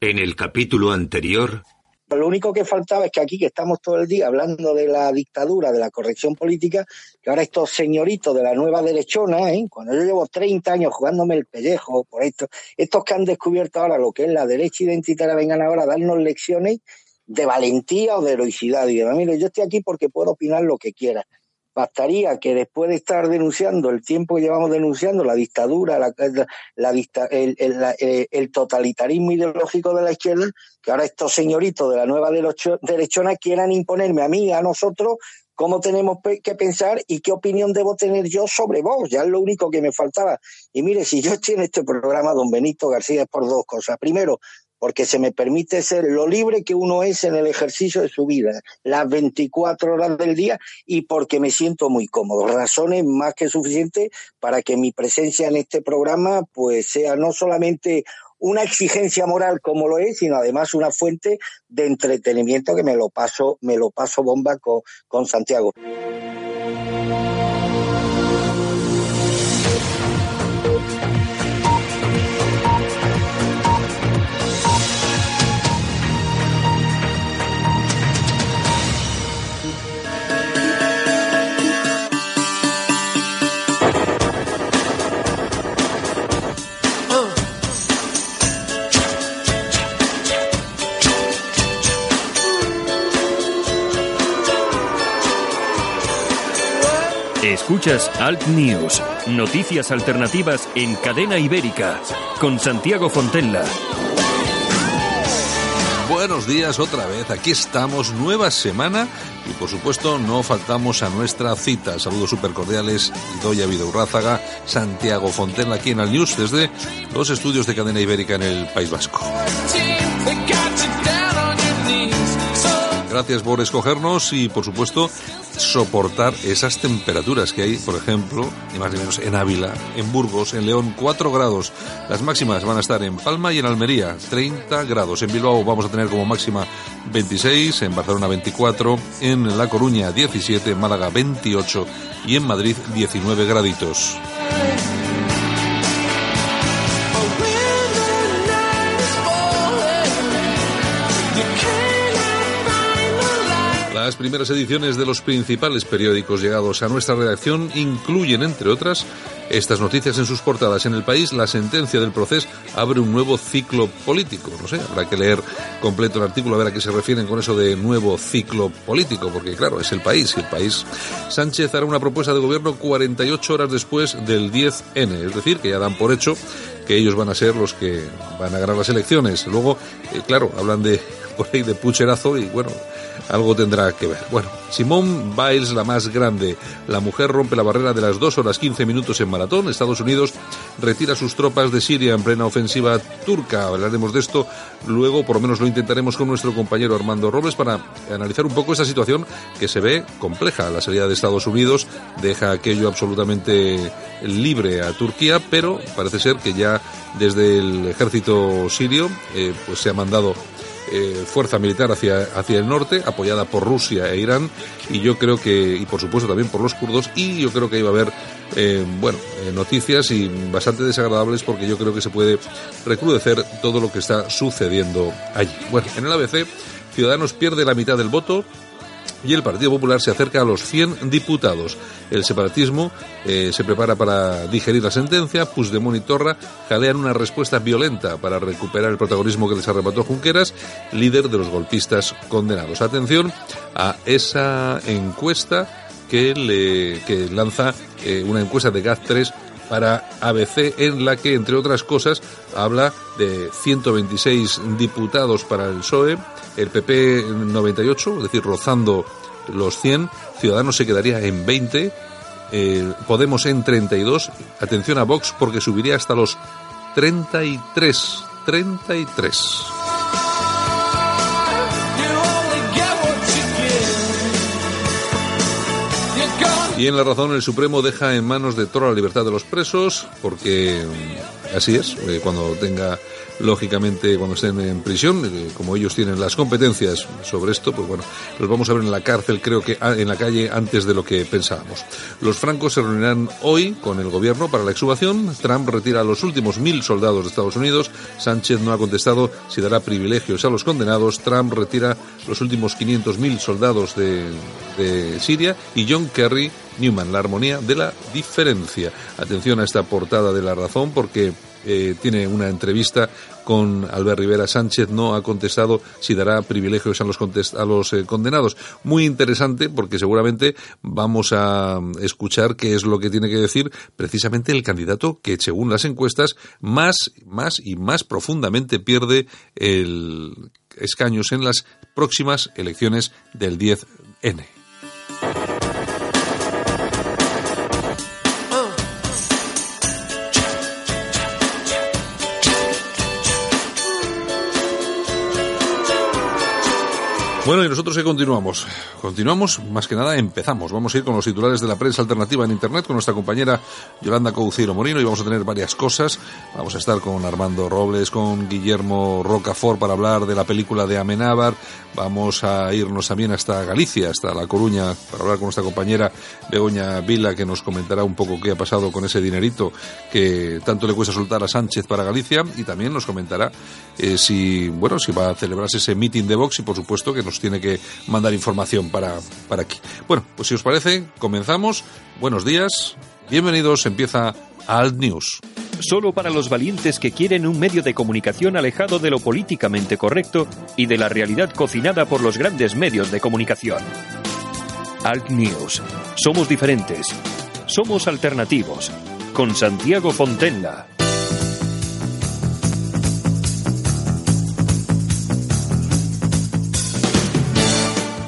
En el capítulo anterior. Lo único que faltaba es que aquí, que estamos todo el día hablando de la dictadura, de la corrección política, que ahora estos señoritos de la nueva derechona, ¿eh? cuando yo llevo 30 años jugándome el pellejo por esto, estos que han descubierto ahora lo que es la derecha identitaria, vengan ahora a darnos lecciones de valentía o de heroicidad. Y demás. mire, yo estoy aquí porque puedo opinar lo que quiera. Bastaría que después de estar denunciando el tiempo que llevamos denunciando la dictadura, la, la, el, el, el, totalitarismo ideológico de la izquierda, que ahora estos señoritos de la nueva derechona quieran imponerme a mí, a nosotros, cómo tenemos que pensar y qué opinión debo tener yo sobre vos. Ya es lo único que me faltaba. Y mire, si yo estoy en este programa, don Benito García, es por dos cosas. Primero, porque se me permite ser lo libre que uno es en el ejercicio de su vida, las 24 horas del día, y porque me siento muy cómodo. Razones más que suficientes para que mi presencia en este programa pues sea no solamente una exigencia moral como lo es, sino además una fuente de entretenimiento que me lo paso, me lo paso bomba con, con Santiago. Escuchas Alt News, noticias alternativas en cadena ibérica, con Santiago Fontella. Buenos días otra vez, aquí estamos, nueva semana y por supuesto no faltamos a nuestra cita. Saludos súper cordiales, Doya Vidaurrázaga, Santiago Fontella aquí en Alt News desde los estudios de cadena ibérica en el País Vasco. Gracias por escogernos y por supuesto soportar esas temperaturas que hay, por ejemplo, y más o menos en Ávila, en Burgos, en León, 4 grados. Las máximas van a estar en Palma y en Almería, 30 grados. En Bilbao vamos a tener como máxima 26, en Barcelona 24, en La Coruña 17, en Málaga 28 y en Madrid 19 graditos. Las primeras ediciones de los principales periódicos llegados a nuestra redacción incluyen, entre otras, estas noticias en sus portadas. En el país, la sentencia del proceso abre un nuevo ciclo político. No sé, habrá que leer completo el artículo a ver a qué se refieren con eso de nuevo ciclo político, porque claro, es el país y el país. Sánchez hará una propuesta de gobierno 48 horas después del 10N, es decir, que ya dan por hecho que ellos van a ser los que van a ganar las elecciones. Luego, eh, claro, hablan de por ahí de pucherazo y bueno, algo tendrá que ver. Bueno, Simone Biles, la más grande. La mujer rompe la barrera de las 2 horas 15 minutos en maratón. Estados Unidos retira sus tropas de Siria en plena ofensiva turca. Hablaremos de esto luego, por lo menos lo intentaremos con nuestro compañero Armando Robles para analizar un poco esta situación que se ve compleja. La salida de Estados Unidos deja aquello absolutamente libre a Turquía, pero parece ser que ya desde el ejército sirio eh, pues se ha mandado eh, fuerza militar hacia, hacia el norte, apoyada por Rusia e Irán, y yo creo que, y por supuesto también por los kurdos, y yo creo que iba a haber, eh, bueno, eh, noticias y bastante desagradables porque yo creo que se puede recrudecer todo lo que está sucediendo allí. Bueno, en el ABC, Ciudadanos pierde la mitad del voto, y el Partido Popular se acerca a los 100 diputados. El separatismo eh, se prepara para digerir la sentencia. Puigdemont y Torra jalean una respuesta violenta para recuperar el protagonismo que les arrebató Junqueras, líder de los golpistas condenados. Atención a esa encuesta que, le, que lanza eh, una encuesta de GAT3 para ABC en la que, entre otras cosas, habla de 126 diputados para el PSOE, el PP 98, es decir, rozando los 100, Ciudadanos se quedaría en 20, eh, Podemos en 32, atención a Vox porque subiría hasta los 33, 33. Y en la razón el Supremo deja en manos de toda la libertad de los presos, porque mm, así es, eh, cuando tenga lógicamente cuando estén en prisión, eh, como ellos tienen las competencias sobre esto, pues bueno, los vamos a ver en la cárcel, creo que ah, en la calle antes de lo que pensábamos. Los francos se reunirán hoy con el gobierno para la exhumación. Trump retira a los últimos mil soldados de Estados Unidos. Sánchez no ha contestado si dará privilegios a los condenados. Trump retira los últimos 500.000 soldados de, de Siria y John Kerry Newman, la armonía de la diferencia. Atención a esta portada de La Razón porque eh, tiene una entrevista con Albert Rivera Sánchez, no ha contestado si dará privilegios a los, a los eh, condenados. Muy interesante porque seguramente vamos a escuchar qué es lo que tiene que decir precisamente el candidato que, según las encuestas, más, más y más profundamente pierde el escaños en las próximas elecciones del 10N. Bueno, y nosotros que continuamos. Continuamos, más que nada empezamos. Vamos a ir con los titulares de la prensa alternativa en Internet con nuestra compañera Yolanda Couceiro Morino y vamos a tener varias cosas. Vamos a estar con Armando Robles, con Guillermo Rocafort para hablar de la película de Amenábar. Vamos a irnos también hasta Galicia, hasta La Coruña, para hablar con nuestra compañera Begoña Vila, que nos comentará un poco qué ha pasado con ese dinerito que tanto le cuesta soltar a Sánchez para Galicia y también nos comentará eh, si, bueno, si va a celebrarse ese meeting de Vox y por supuesto que nos tiene que mandar información para, para aquí. Bueno, pues si os parece, comenzamos. Buenos días, bienvenidos, empieza Alt News. Solo para los valientes que quieren un medio de comunicación alejado de lo políticamente correcto y de la realidad cocinada por los grandes medios de comunicación. Alt News. Somos diferentes. Somos alternativos. Con Santiago Fontenla.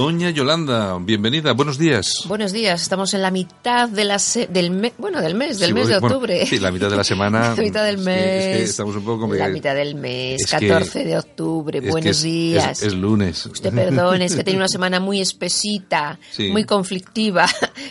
Doña Yolanda, bienvenida, buenos días. Buenos días, estamos en la mitad de la del mes, bueno, del mes, del mes de octubre. sí, la mitad de la semana. la mitad del mes. estamos un poco La mitad del mes, 14 de octubre, buenos días. Es, lunes. Usted perdone, es que tiene una semana muy espesita, muy conflictiva.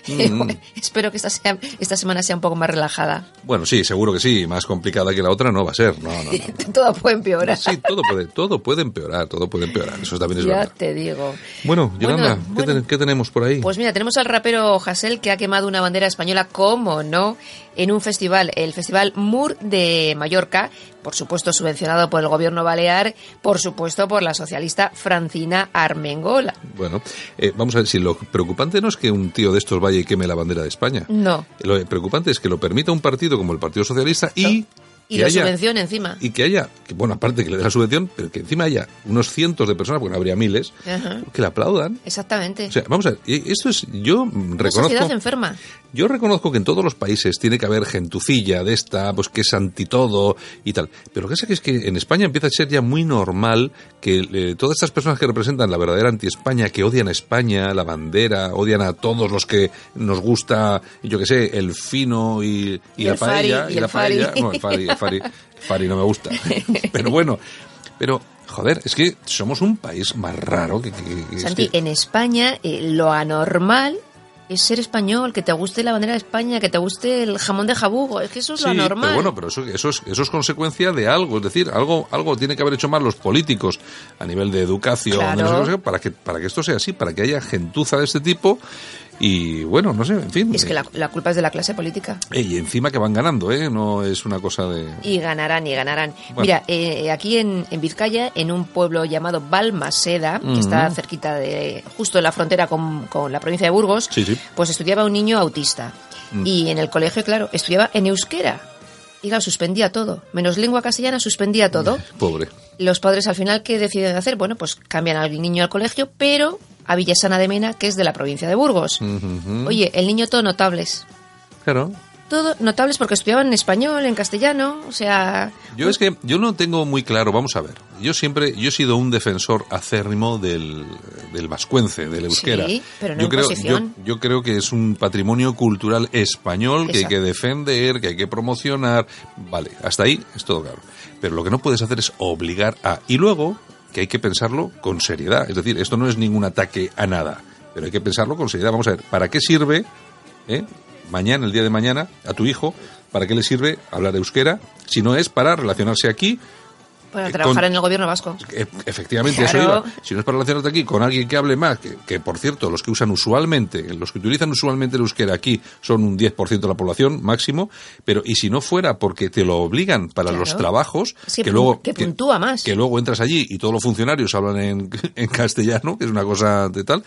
Mm. Espero que esta, sea, esta semana sea un poco más relajada. Bueno, sí, seguro que sí, más complicada que la otra no va a ser. No, no, todo puede empeorar. Sí, todo puede, todo puede empeorar, todo puede empeorar, eso también es ya verdad. Ya te digo. Bueno, Yolanda, ¿qué, tenemos por ahí? Pues mira, tenemos al rapero Hassel que ha quemado una bandera española, ¿cómo no? En un festival, el Festival Mur de Mallorca, por supuesto subvencionado por el gobierno balear, por supuesto por la socialista Francina Armengola. Bueno, eh, vamos a ver si lo preocupante no es que un tío de estos vaya y queme la bandera de España. No. Lo preocupante es que lo permita un partido como el Partido Socialista y y la subvención encima. Y que haya, que, bueno, aparte que le dé la subvención, pero que encima haya unos cientos de personas, porque no habría miles, que le aplaudan. Exactamente. O sea, vamos a ver, esto es, yo reconozco... sociedad enferma. Yo reconozco que en todos los países tiene que haber gentucilla de esta, pues que es antitodo y tal. Pero lo que pasa es que en España empieza a ser ya muy normal que eh, todas estas personas que representan la verdadera anti-España, que odian a España, la bandera, odian a todos los que nos gusta, yo que sé, el fino y, la paella. y, la paella. No, el fari, Fari, no me gusta. Pero bueno, pero joder, es que somos un país más raro que... Santi, en España eh, lo anormal es ser español, que te guste la bandera de España, que te guste el jamón de jabugo, es que eso es lo normal. Pero bueno, pero eso, eso, es, eso es consecuencia de algo, es decir, algo, algo tiene que haber hecho más los políticos a nivel de educación, para, que, para que esto sea así, para que haya gentuza de este tipo y bueno, no sé, en fin. Es que la, culpa es de la clase política. Y encima que van ganando, ¿eh? No es una cosa de... Y ganarán, y ganarán. Mira, eh, aquí en, en, Vizcaya, en un pueblo llamado Balmaseda, que está cerquita de... justo en la frontera con, con la provincia de Burgos, pues estudiaba un niño autista. Mm. Y en el colegio, claro, estudiaba en euskera. Y claro, suspendía todo. Menos lengua castellana, suspendía todo. Pobre. Los padres al final, ¿qué deciden hacer? Bueno, pues cambian al niño al colegio, pero a Villasana de Mena, que es de la provincia de Burgos. Oye, el niño todo notables. Claro. Todos notables porque estudiaban en español, en castellano, o sea... Yo es que yo no tengo muy claro, vamos a ver, yo siempre, yo he sido un defensor acérrimo del, del vascuence, del euskera. Sí, pero no yo en creo, yo creo que es un patrimonio cultural español que hay que defender, que hay que promocionar. Vale, hasta ahí es todo claro. Pero lo que no puedes hacer es obligar a... Y luego, que hay que pensarlo con seriedad. Es decir, esto no es ningún ataque a nada, pero hay que pensarlo con seriedad. Vamos a ver, ¿para qué sirve eh, mañana, el día de mañana, a tu hijo, para qué le sirve hablar euskera si no es para relacionarse aquí Para Eh, trabajar con- en el gobierno vasco. E- Efectivamente, Claro. eso iba. Si no es para relacionarte aquí con alguien que hable más, que, que, por cierto, los que usan usualmente, los que utilizan usualmente el euskera aquí son un 10% de la población máximo, pero y si no fuera porque te lo obligan para Claro. los trabajos, Sí, que luego que puntúa más. que luego entras allí y todos los funcionarios hablan en, en castellano, que es una cosa de tal,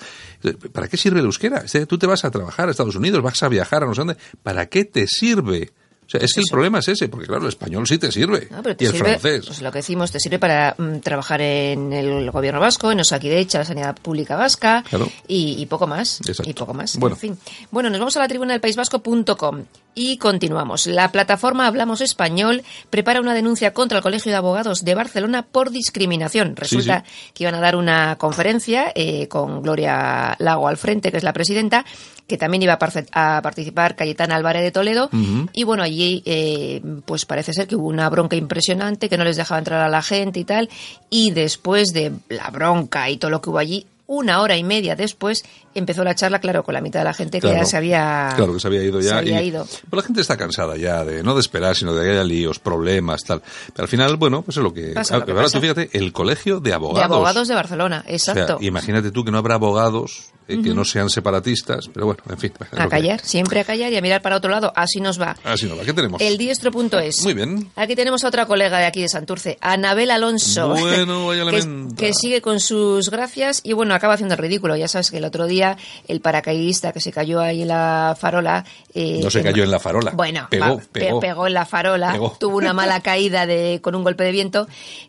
¿para qué sirve el euskera? Tú te vas a trabajar a Estados Unidos, vas a viajar a no sé dónde, ¿para qué te sirve? Sea, es que el problema es ese, porque claro, el español sí te sirve. No, pero te y el sirve, francés. pues lo que decimos, te sirve para mm, trabajar en el gobierno vasco, en Osakidecha, la sanidad pública vasca Claro. y, y poco más. Exacto. Y poco más. Bueno. En fin. Bueno, nos vamos a la tribuna del País Vasco.com y continuamos. La plataforma Hablamos Español prepara una denuncia contra el Colegio de Abogados de Barcelona por discriminación. Resulta que iban a dar una conferencia eh, con Gloria Lago al frente, que es la presidenta, que también iba a, participar Cayetana Álvarez de Toledo. Y bueno, allí eh, pues parece ser que hubo una bronca impresionante, que no les dejaba entrar a la gente y tal. Y después de la bronca y todo lo que hubo allí, una hora y media después empezó la charla, claro, con la mitad de la gente que Claro. ya se había, Claro, que se había ido ya. se había y- ido. Pero la gente está cansada ya de no de esperar, sino de que haya líos, problemas, tal. Pero al final, bueno, pues es lo que. Pasa lo que ahora pasa. tú fíjate, el colegio de abogados. De abogados de Barcelona, O sea, exacto. imagínate tú que no habrá abogados eh, que no sean separatistas, pero bueno, en fin. a callar, siempre a callar y a mirar para otro lado. Así nos va. Así no va. ¿Qué tenemos? El diestro.es. Muy bien. Aquí tenemos a otra colega de aquí de Santurce, Anabel Alonso. Bueno, vaya que, que sigue con sus gracias y bueno, acaba haciendo el ridículo. Ya sabes que el otro día el paracaidista que se cayó ahí en la farola. eh, No se cayó en la farola. Bueno, Pegó, va, pe- pegó. en la farola, Pegó. tuvo una mala caída de, con un golpe de viento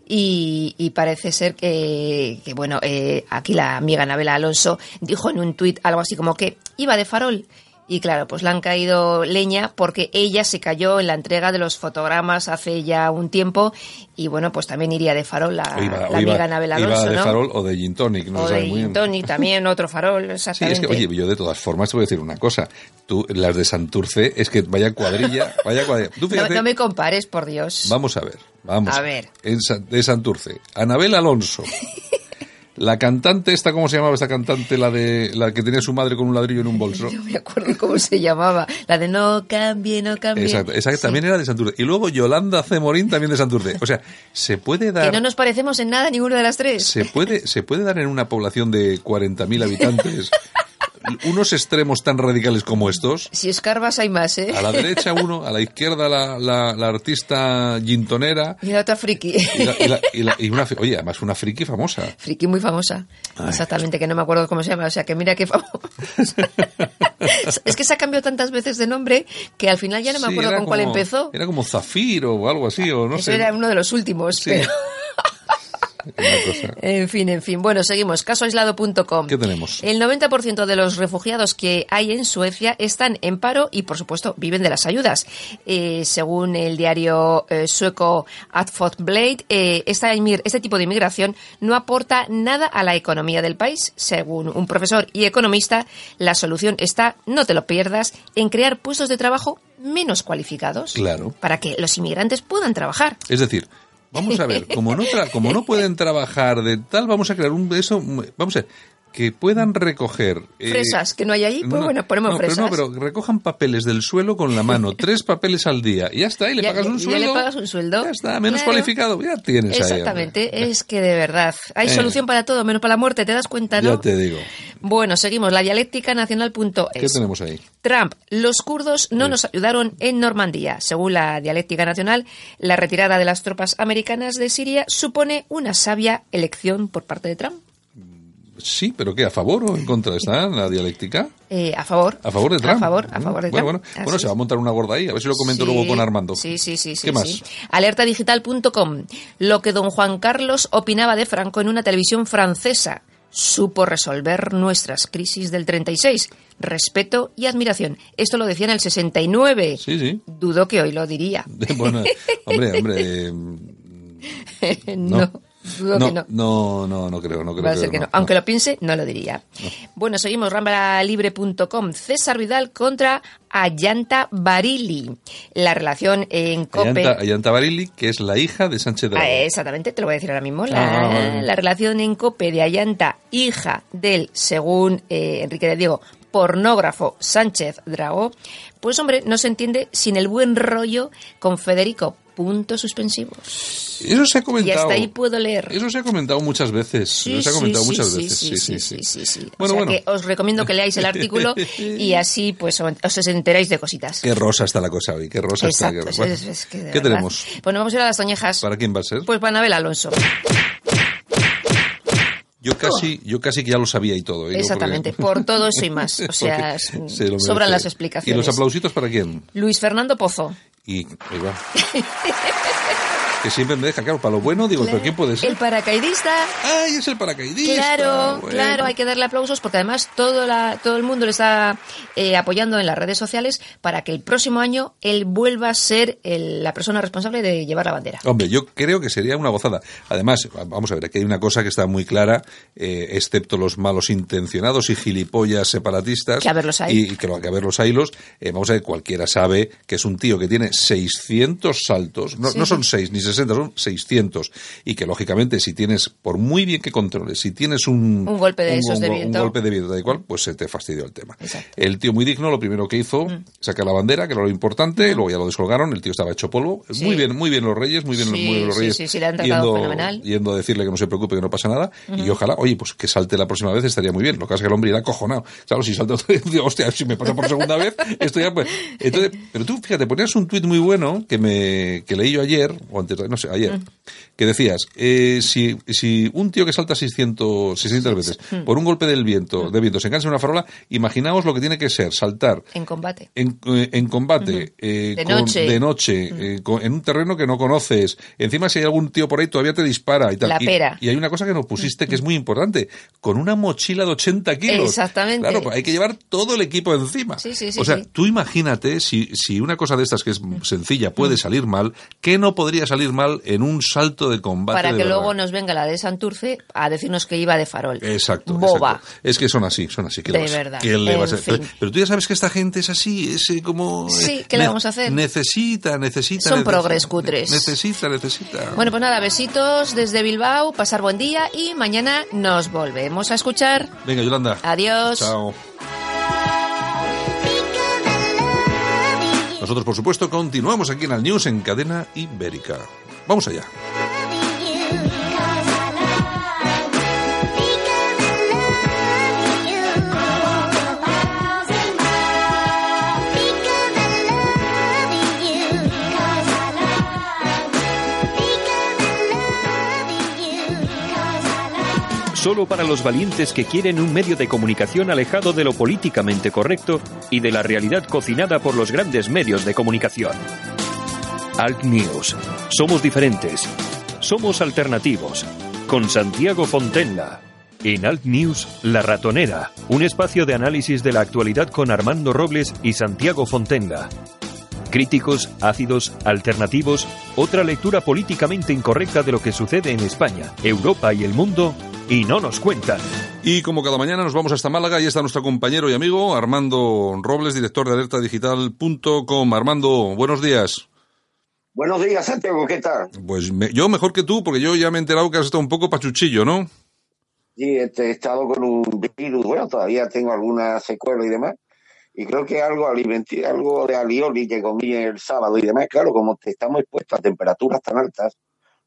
y, y parece ser que, que, bueno, eh, aquí la amiga Anabela Alonso dijo en un tuit algo así como que iba de farol. Y claro, pues le han caído leña porque ella se cayó en la entrega de los fotogramas hace ya un tiempo y bueno, pues también iría de farol la, iba- la iba- amiga Anabel Alonso, Iba de ¿no? farol o de gin tonic, no o de muy gin tonic también, otro farol, Sí, exactamente. es que, oye, yo de todas formas te voy a decir una cosa. Tú, las de Santurce, es que vaya cuadrilla, vaya cuadrilla. Tú no, fíjate, no me compares, por Dios. Vamos a ver, vamos. A ver. En de Santurce, Anabel Alonso. La cantante esta, ¿cómo se llamaba esta cantante? La de la que tenía su madre con un ladrillo en un bolso. No me acuerdo cómo se llamaba. La de no cambie, no cambie. Exacto, esa que Sí. también era de Santurce. Y luego Yolanda Cemorín también de Santurce. O sea, se puede Que dar no nos parecemos en nada ninguna de las tres. se puede se puede dar en una población de 40.000 habitantes unos extremos tan radicales como estos. Si escarbas hay más, ¿eh? A la derecha uno, a la izquierda la, la, la artista gintonera Y la otra friki. y, la- y la- y la- y una, oye, además una friki famosa. Friki muy famosa. Exactamente, que no me acuerdo cómo se llama. O sea, que mira qué famosa. es que se ha cambiado tantas veces de nombre que al final ya no me acuerdo con cuál empezó. Era como Zafiro o algo así, o no Eso sé. era uno de los últimos. Sí. pero-. En fin, en fin. Bueno, seguimos. Casoaislado.com. ¿Qué tenemos? El 90% de los refugiados que hay en Suecia están en paro y, por supuesto, viven de las ayudas. Eh, según el diario eh, sueco Aftonbladet, eh, este tipo de inmigración no aporta nada a la economía del país. Según un profesor y economista, la solución está, no te lo pierdas, en crear puestos de trabajo menos cualificados. Claro. Para que los inmigrantes puedan trabajar. Es decir, vamos a ver, como no, tra- como no pueden trabajar de tal, vamos a crear un eso, vamos a ver, que puedan recoger eh, Fresas, que no hay allí, pues bueno, ponemos no, fresas. Pero no, pero recojan papeles del suelo con la mano, tres papeles al día, y ya está, y le Ya- pagas un ya sueldo. le pagas un sueldo. Ya está, menos Claro. cualificado, ya tienes ahí. Exactamente, es que de verdad, hay Eh. solución para todo, menos para la muerte, ¿te das cuenta, no? Ya te digo. Bueno, seguimos, la dialéctica nacional.es. ¿Qué tenemos ahí? Trump, los kurdos no nos ayudaron en Normandía. Según la dialéctica nacional, la retirada de las tropas americanas de Siria supone una sabia elección por parte de Trump. Sí, pero ¿qué? ¿A favor o en contra está la dialéctica? Eh, a favor. ¿A favor de Trump? A favor, a favor de bueno, Trump. Bueno, bueno, Así se va a montar una gorda ahí, a ver si lo comento Sí, luego con Armando. Sí, sí, sí. sí ¿Qué más? sí. Alertadigital.com. Lo que don Juan Carlos opinaba de Franco en una televisión francesa. Supo resolver nuestras crisis del 36. respeto y admiración. Esto lo decía en el 69. Sí, sí. Dudo que hoy lo diría. bueno, hombre, hombre. Eh, no. no, no. no. No, creo, no creo. que Aunque lo piense, no lo diría. Bueno, seguimos ramblalibre.com. César Vidal contra Ayanta Barili. La relación en COPE... Ayanta, Barili, que es la hija de Sánchez Dragó. Ah, exactamente, te lo voy a decir ahora mismo. La, ah, relación en COPE de Ayanta, hija del, según eh, Enrique de Diego, pornógrafo Sánchez Dragó, pues hombre, no se entiende sin el buen rollo con Federico puntos suspensivos. Eso se ha comentado. Y hasta ahí puedo leer. Eso se ha comentado muchas veces. Sí, se ha comentado muchas veces. Sí, sí, sí. sí, Bueno, o sea que os recomiendo que leáis el artículo y así pues os enteráis de cositas. Qué rosa está la cosa hoy, qué rosa está. ¿Qué tenemos? Bueno, vamos a ir a las toñejas. ¿Para quién va a ser? Pues para Anabel Alonso. Yo casi, yo casi que ya lo sabía y todo. ¿eh? Exactamente, por todo eso y más. O sea, sobran las explicaciones. ¿Y los aplausitos para quién? Luis Fernando Pozo. Y ahí va. Que siempre me deja claro, para lo bueno digo, ¿pero quién puede ser? El paracaidista. ¡Ay, es el paracaidista! Claro, claro, hay que darle aplausos porque además todo, la, todo el mundo le está eh, apoyando en las redes sociales para que el próximo año él vuelva a ser la persona responsable de llevar la bandera. Hombre, yo creo que sería una gozada. Además, vamos a ver, aquí hay una cosa que está muy clara, eh, excepto los malos intencionados y gilipollas separatistas. Que a verlos hay. Y, que, que a ver los hilos, eh, vamos a ver, cualquiera sabe que es un tío que tiene 600 saltos, no, no son 6 ni 60 son 600. Y que, lógicamente, si tienes, por muy bien que controles, si tienes un, un golpe de esos de viento, un golpe de viento, da igual, pues se te fastidió el tema. El tío muy digno, lo primero que hizo, mm. sacar la bandera, que era lo importante, mm. luego ya lo descolgaron, el tío estaba hecho polvo. Muy bien, muy bien los reyes, muy bien, los reyes. yendo, a decirle que no se preocupe, que no pasa nada. Y ojalá, oye, pues que salte la próxima vez estaría muy bien. Lo que pasa es que el hombre irá cojonado. Claro, si salta otro día, hostia, si me pasa por segunda vez, esto ya pues. Entonces, pero tú, fíjate, ponías un tuit muy bueno que me que leí yo ayer, o antes, no sé, ayer, que decías, eh, si, si un tío que salta 600, 600 veces por un golpe del viento, de viento se cansa en una farola, imaginaos lo que tiene que ser saltar. En combate. En, eh, combate, eh, de, noche, en un terreno que no conoces. Encima, si hay algún tío por ahí, todavía te dispara y tal. La pera. Y, hay una cosa que nos pusiste que es muy importante, con una mochila de 80 kilos. Exactamente. Claro, pues hay que llevar todo el equipo encima. Sí, sí, o sea, tú imagínate si, si una cosa de estas que es sencilla puede salir mal, ¿qué no podría salir mal en un salto de combate. Para que luego nos venga la de Santurce a decirnos que iba de farol. Exacto. Boba. Es que son así, son así. de verdad. pero, tú ya sabes que esta gente es así, es eh, como... Sí, ¿qué le vamos a hacer? Necesita, necesita... Son progres cutres. Necesita, necesita. Bueno, pues nada, besitos desde Bilbao, pasar buen día y mañana nos volvemos a escuchar. Venga, Yolanda. Adiós. Chao. Nosotros, por supuesto, continuamos aquí en el News en cadena ibérica. Vamos allá. Solo para los valientes que quieren un medio de comunicación alejado de lo políticamente correcto y de la realidad cocinada por los grandes medios de comunicación. Alt News. Somos diferentes. Somos alternativos. Con Santiago Fontenla. En Alt News, La Ratonera, un espacio de análisis de la actualidad con Armando Robles y Santiago Fontenla. Críticos, ácidos, alternativos, otra lectura políticamente incorrecta de lo que sucede en España, Europa y el mundo y no nos cuentan. Y como cada mañana nos vamos hasta Málaga y está nuestro compañero y amigo Armando Robles, director de alertadigital.com. Armando, buenos días. Buenos días, Santiago, ¿qué tal? Pues yo mejor que tú, porque yo ya me he enterado que has estado un poco pachuchillo, ¿no? Sí, he estado con un virus, bueno, todavía tengo alguna secuela y demás. Y creo que algo algo de alioli que comí el sábado y demás, claro, como estamos expuestos a temperaturas tan altas,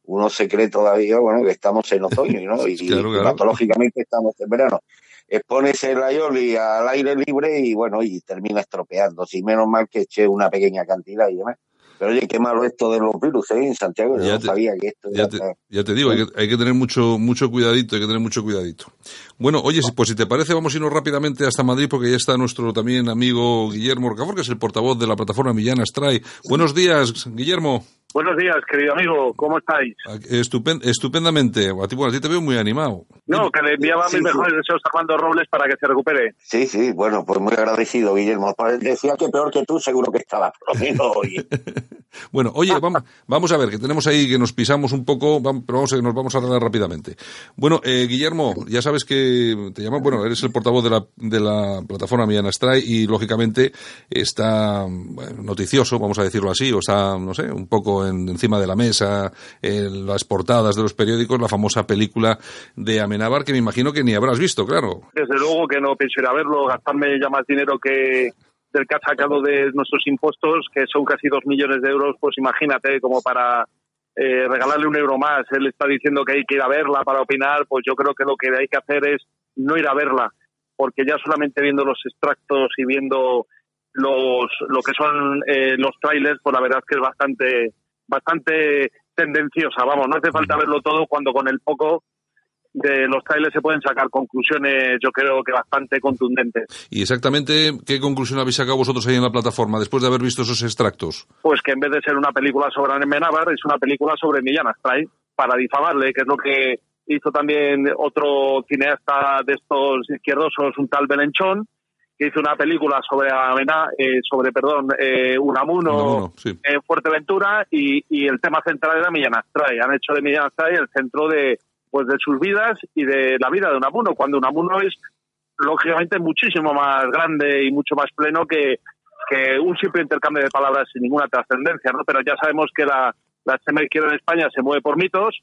uno se cree todavía, bueno, que estamos en otoño, ¿no? Y patológicamente estamos en verano. Expones el ayoli al aire libre y, bueno, y termina estropeando. Si menos mal que eché una pequeña cantidad y demás. Pero oye, qué malo esto de los virus, ¿eh? En Santiago yo no sabía que esto... Ya, te, ya te digo, hay que, hay que, tener mucho mucho cuidadito, hay que tener mucho cuidadito. Bueno, oye, pues si te parece, vamos a irnos rápidamente hasta Madrid porque ya está nuestro también amigo Guillermo Orcafor, que es el portavoz de la plataforma Millán Astray. Buenos días, Guillermo. Buenos días, querido amigo, ¿cómo estáis? estupendamente. A ti, bueno, a ti te veo muy animado. No, que le enviaba mis mejores deseos a Armando Robles para que se recupere. Sí, sí, bueno, pues muy agradecido, Guillermo. Decía que peor que tú, seguro que estaba, por lo hoy. bueno, oye, vamos, vamos, a ver, que tenemos ahí que nos pisamos un poco, pero vamos, nos vamos a arreglar rápidamente. Bueno, eh, Guillermo, ya sabes que te llaman, bueno, eres el portavoz de la, de la plataforma Millán Astray y, lógicamente, está noticioso, vamos a decirlo así, o está, no sé, un poco encima de la mesa, en las portadas de los periódicos, la famosa película de Amenábar, que me imagino que ni habrás visto, claro. Desde luego que no pienso ir a verlo, gastarme ya más dinero que del que ha sacado de nuestros impuestos, que son casi dos millones de euros, pues imagínate, como para eh, regalarle un euro más. Él está diciendo que hay que ir a verla para opinar, pues yo creo que lo que hay que hacer es no ir a verla, porque ya solamente viendo los extractos y viendo los lo que son eh, los trailers, pues la verdad es que es bastante bastante tendenciosa. Vamos, no hace falta verlo todo cuando con el poco de los trailers se pueden sacar conclusiones, yo creo que bastante contundentes. ¿Y exactamente qué conclusión habéis sacado vosotros ahí en la plataforma después de haber visto esos extractos? Pues que en vez de ser una película sobre Amenábar, es una película sobre Millán Astray, para difamarle, que es lo que hizo también otro cineasta de estos izquierdosos, un tal Belenchón, que hizo una película sobre eh, sobre perdón eh, Unamuno, en Fuerteventura y, y, el tema central era Millán Astray. Han hecho de Millán Astray el centro de pues de sus vidas y de la vida de Unamuno, cuando Unamuno es lógicamente muchísimo más grande y mucho más pleno que, que un simple intercambio de palabras sin ninguna trascendencia, ¿no? Pero ya sabemos que la, la extrema izquierda en España se mueve por mitos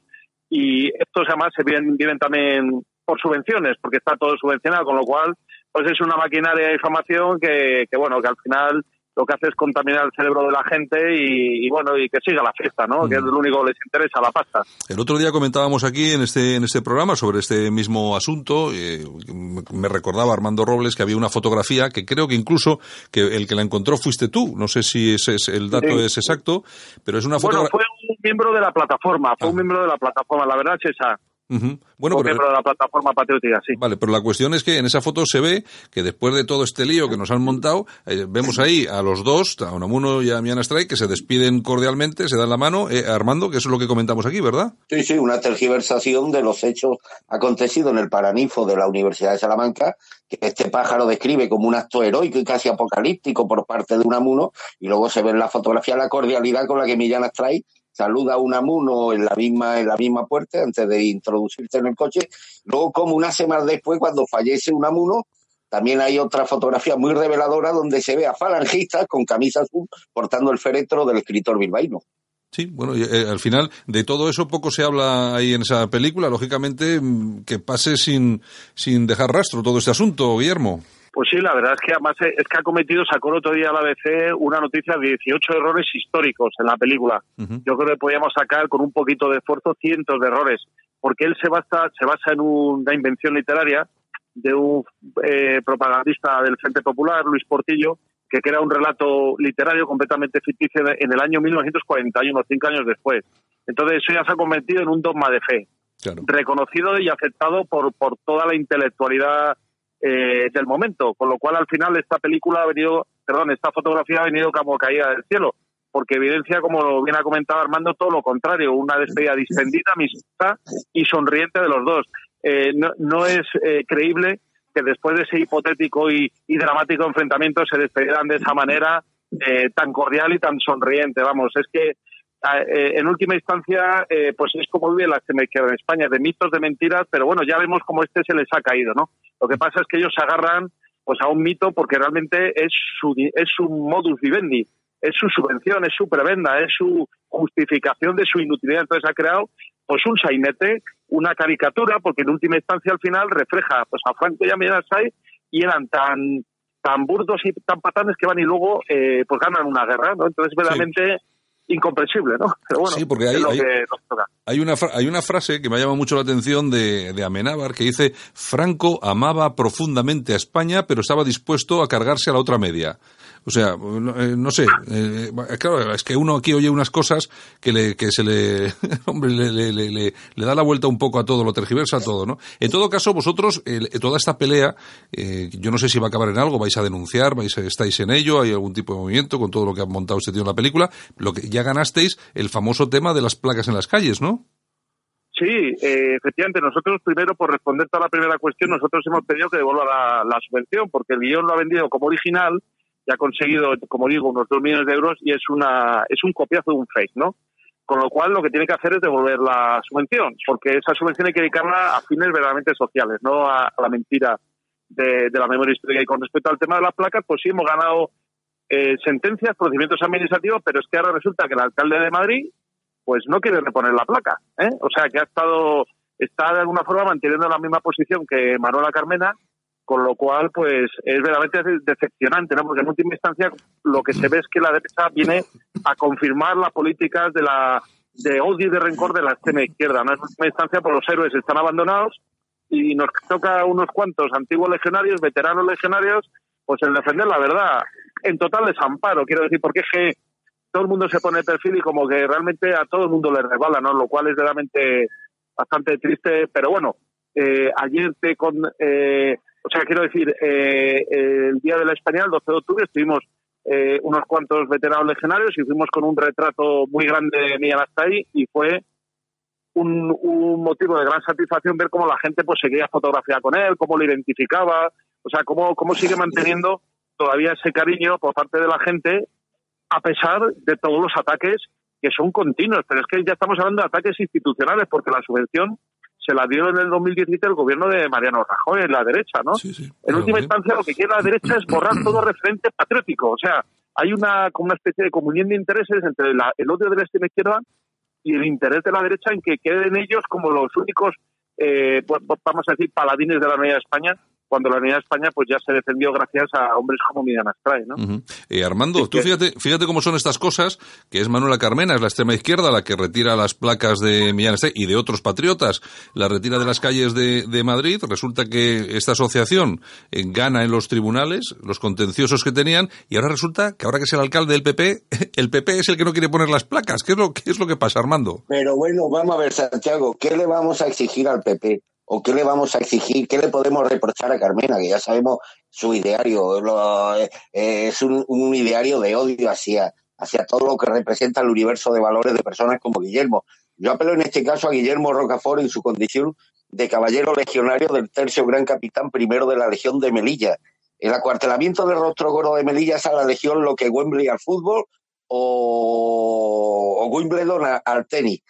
y estos además se viven, viven también por subvenciones, porque está todo subvencionado, con lo cual pues es una maquinaria de información que, que bueno, que al final lo que hace es contaminar el cerebro de la gente y, bueno, y que siga la fiesta, ¿no? Que es lo único que les interesa, la pasta. El otro día comentábamos aquí en este, en este programa sobre este mismo asunto, eh, me recordaba Armando Robles que había una fotografía que creo que incluso que el que la encontró fuiste tú, no sé si ese es, el dato es exacto, pero es una fotografía... Bueno, fue un miembro de la plataforma, fue un ah. miembro de la plataforma, la verdad es esa. Bueno, pero, de la plataforma patriótica, sí. Vale, pero la cuestión es que en esa foto se ve que después de todo este lío que nos han montado, eh, vemos ahí a los dos, a Unamuno y a Miana Strike, que se despiden cordialmente, se dan la mano. Eh, Armando, que eso es lo que comentamos aquí, ¿verdad? Sí, sí, una tergiversación de los hechos acontecidos en el Paraninfo de la Universidad de Salamanca, que este pájaro describe como un acto heroico y casi apocalíptico por parte de Unamuno, y luego se ve en la fotografía la cordialidad con la que Millán Strike saluda a un amuno en la misma en la misma puerta antes de introducirse en el coche. Luego, como una semana después, cuando fallece un amuno, también hay otra fotografía muy reveladora donde se ve a falangistas con camisa azul portando el féretro del escritor bilbaíno. Sí, bueno, eh, al final de todo eso poco se habla ahí en esa película. Lógicamente, mm, que pase sin, sin dejar rastro todo este asunto, Guillermo. Pues sí, la verdad es que además es que ha cometido, sacó el otro día la ABC una noticia de 18 errores históricos en la película. Yo creo que podíamos sacar con un poquito de esfuerzo cientos de errores, porque él se basa, se basa en una invención literaria de un eh, propagandista del Frente Popular, Luis Portillo, que crea un relato literario completamente ficticio en el año 1941, cinco años después. Entonces eso ya se ha convertido en un dogma de fe, reconocido y aceptado por, por toda la intelectualidad eh, del momento, con lo cual al final esta película ha venido, perdón, esta fotografía ha venido como caída del cielo, porque evidencia, como bien ha comentado Armando, todo lo contrario, una despedida distendida, amistosa y sonriente de los dos. Eh, no, es eh, creíble que después de ese hipotético y, dramático enfrentamiento se despedieran de esa manera tan cordial y tan sonriente. Vamos, es que en última instancia, pues es como vive la extrema izquierda en España, de mitos, de mentiras, pero bueno, ya vemos cómo este se les ha caído, ¿no? Lo que pasa es que ellos se agarran pues a un mito porque realmente es su, es su modus vivendi, es su subvención, es su prebenda, es su justificación de su inutilidad. Entonces ha creado pues un sainete, una caricatura, porque en última instancia al final refleja pues a Franco y a Mirasay y eran tan tan burdos y tan patanes que van y luego eh, pues ganan una guerra, ¿no? Entonces verdaderamente incomprensible, ¿no? Pero bueno, sí, porque hay, hay, una, hay una frase que me llama mucho la atención de, de Amenábar que dice, Franco amaba profundamente a España, pero estaba dispuesto a cargarse a la otra media. O sea, no, eh, sé, eh, claro, es que uno aquí oye unas cosas que, le, que se le, hombre, le, le, le, le, da la vuelta un poco a todo, lo tergiversa todo, ¿no? En todo caso, vosotros, toda esta pelea, yo no sé si va a acabar en algo, vais a denunciar, vais a, estáis en ello, hay algún tipo de movimiento con todo lo que ha montado este tío en la película, lo que ya ganasteis el famoso tema de las placas en las calles, ¿no? Sí, eh, efectivamente, nosotros primero, por responder a la primera cuestión, nosotros hemos pedido que devuelva la, subvención, porque el guion lo ha vendido como original y ha conseguido, como digo, unos dos millones de euros y es una es un copiazo de un fake, ¿no? Con lo cual, lo que tiene que hacer es devolver la subvención, porque esa subvención hay que dedicarla a fines verdaderamente sociales, no a, la mentira de, la memoria histórica. Y con respecto al tema de las placas, pues sí, hemos ganado eh, sentencias, procedimientos administrativos, pero es que ahora resulta que el alcalde de Madrid pues no quiere reponer la placa. ¿eh? O sea que ha estado, está de alguna forma manteniendo la misma posición que Manuela Carmena, con lo cual pues es verdaderamente decepcionante, ¿no? Porque en última instancia lo que se ve es que la derecha viene a confirmar las políticas de la de odio y de rencor de la extrema izquierda, ¿no? En última instancia pues los héroes están abandonados y nos toca unos cuantos antiguos legionarios, veteranos legionarios, pues el defender la verdad en total desamparo, quiero decir, porque es que todo el mundo se pone perfil y como que realmente a todo el mundo le resbala, ¿no? Lo cual es realmente bastante triste, pero bueno, eh, ayer te con, eh, o sea, quiero decir, eh, el día de la España, el 12 de octubre, estuvimos eh, unos cuantos veteranos legionarios y fuimos con un retrato muy grande de Miguel ahí y fue un, un, motivo de gran satisfacción ver cómo la gente pues seguía fotografía con él, cómo lo identificaba, o sea, cómo, cómo sigue manteniendo todavía ese cariño por parte de la gente a pesar de todos los ataques que son continuos. Pero es que ya estamos hablando de ataques institucionales, porque la subvención se la dio en el 2017 el gobierno de Mariano Rajoy, en la derecha, ¿no? en última instancia, lo que quiere la derecha es borrar todo referente patriótico. O sea, hay una, como una especie de comunión de intereses entre el odio de la extrema izquierda y el interés de la derecha en que queden ellos como los únicos, eh, vamos a decir, paladines de la Nueva España cuando la Unidad de España pues ya se defendió gracias a hombres como Miguel Astray, ¿no? Eh, Armando, tú fíjate, fíjate cómo son estas cosas, que es Manuela Carmena, es la extrema izquierda la que retira las placas de Millán Astray y de otros patriotas, la retira de las calles de, de Madrid, resulta que esta asociación eh, gana en los tribunales los contenciosos que tenían y ahora resulta que ahora que es el alcalde del PP, el PP es el que no quiere poner las placas. ¿Qué es lo, qué es lo que pasa, Armando? Pero bueno, vamos a ver, Santiago, ¿qué le vamos a exigir al PP? ¿O qué le vamos a exigir? ¿Qué le podemos reprochar a Carmena? Que ya sabemos su ideario. Eh, es un, ideario de odio hacia, hacia todo lo que representa el universo de valores de personas como Guillermo. Yo apelo en este caso a Guillermo Rocafort en su condición de caballero legionario del tercio gran capitán primero de la Legión de Melilla. El acuartelamiento del rostro gordo de Melilla es a la Legión lo que Wembley al fútbol o, o Wimbledon al tenis.